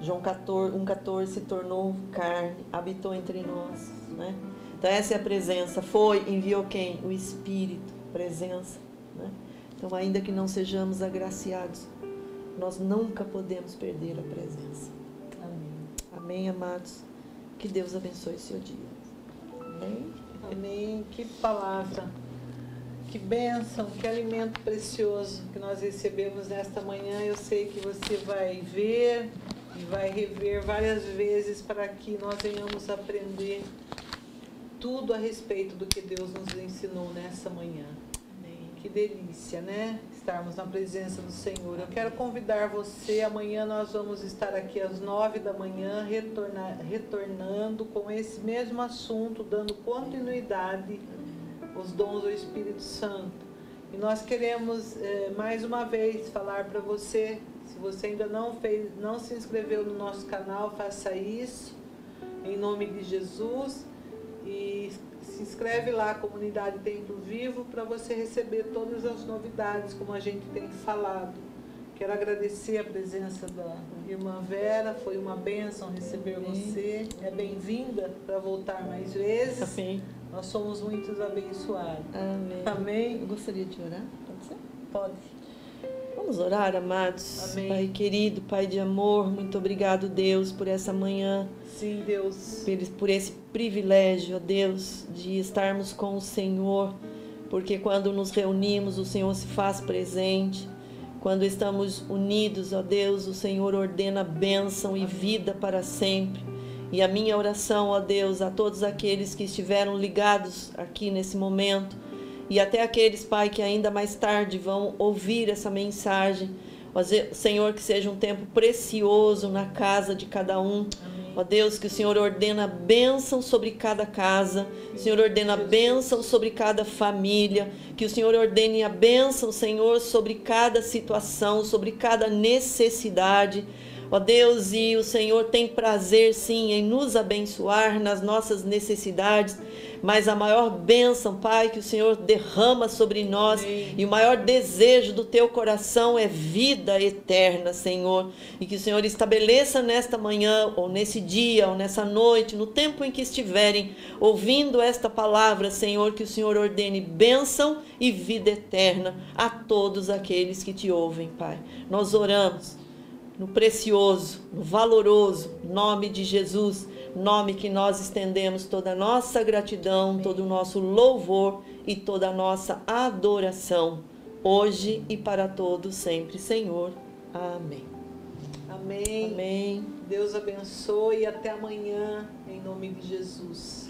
João 14, 1,14 se tornou carne, habitou entre nós, né? Então essa é a presença. Foi, enviou quem? O Espírito, presença. Né? Então ainda que não sejamos agraciados, nós nunca podemos perder a presença. Amém. Amém, amados. Que Deus abençoe seu dia. Amém? Amém. Que palavra. Que bênção, que alimento precioso que nós recebemos nesta manhã. Eu sei que você vai ver e vai rever várias vezes para que nós venhamos aprender tudo a respeito do que Deus nos ensinou nessa manhã. Que delícia, né? estarmos na presença do Senhor. Eu quero convidar você, amanhã nós vamos estar aqui às nove da manhã, retornando com esse mesmo assunto, dando continuidade aos dons do Espírito Santo. E nós queremos é, mais uma vez falar para você, se você ainda não fez, não se inscreveu no nosso canal, faça isso em nome de Jesus inscreve lá, Comunidade Templo Vivo, para você receber todas as novidades, como a gente tem falado. Quero agradecer a presença da irmã Vera, foi uma bênção receber você. É bem-vinda para voltar mais vezes. Amém. Nós somos muitos abençoados. Amém. Amém. Eu gostaria de orar, pode ser? Pode. Vamos orar, amados. Amém. Pai querido, Pai de amor, muito obrigado, Deus, por essa manhã. Sim, Deus. Por esse privilégio, ó Deus, de estarmos com o Senhor, porque quando nos reunimos, o Senhor se faz presente. Quando estamos unidos, ó Deus, o Senhor ordena bênção e vida para sempre. E a minha oração, ó Deus, a todos aqueles que estiveram ligados aqui nesse momento e até aqueles, Pai, que ainda mais tarde vão ouvir essa mensagem. Ó Senhor, que seja um tempo precioso na casa de cada um. Amém Ó Deus, que o Senhor ordena bênção sobre cada casa, o Senhor ordena bênção sobre cada família, que o Senhor ordene a bênção, Senhor, sobre cada situação, sobre cada necessidade. Ó Deus, e o Senhor tem prazer sim em nos abençoar nas nossas necessidades mas a maior bênção, Pai, que o Senhor derrama sobre nós Amém. e o maior desejo do teu coração é vida eterna, Senhor. E que o Senhor estabeleça nesta manhã, ou nesse dia, ou nessa noite, no tempo em que estiverem ouvindo esta palavra, Senhor, que o Senhor ordene bênção e vida eterna a todos aqueles que te ouvem, Pai. Nós oramos no precioso, no valoroso nome de Jesus nome que nós estendemos toda a nossa gratidão, todo o nosso louvor e toda a nossa adoração, hoje e para todos sempre, Senhor. Amém. Amém. Amém. Deus abençoe e até amanhã, em nome de Jesus.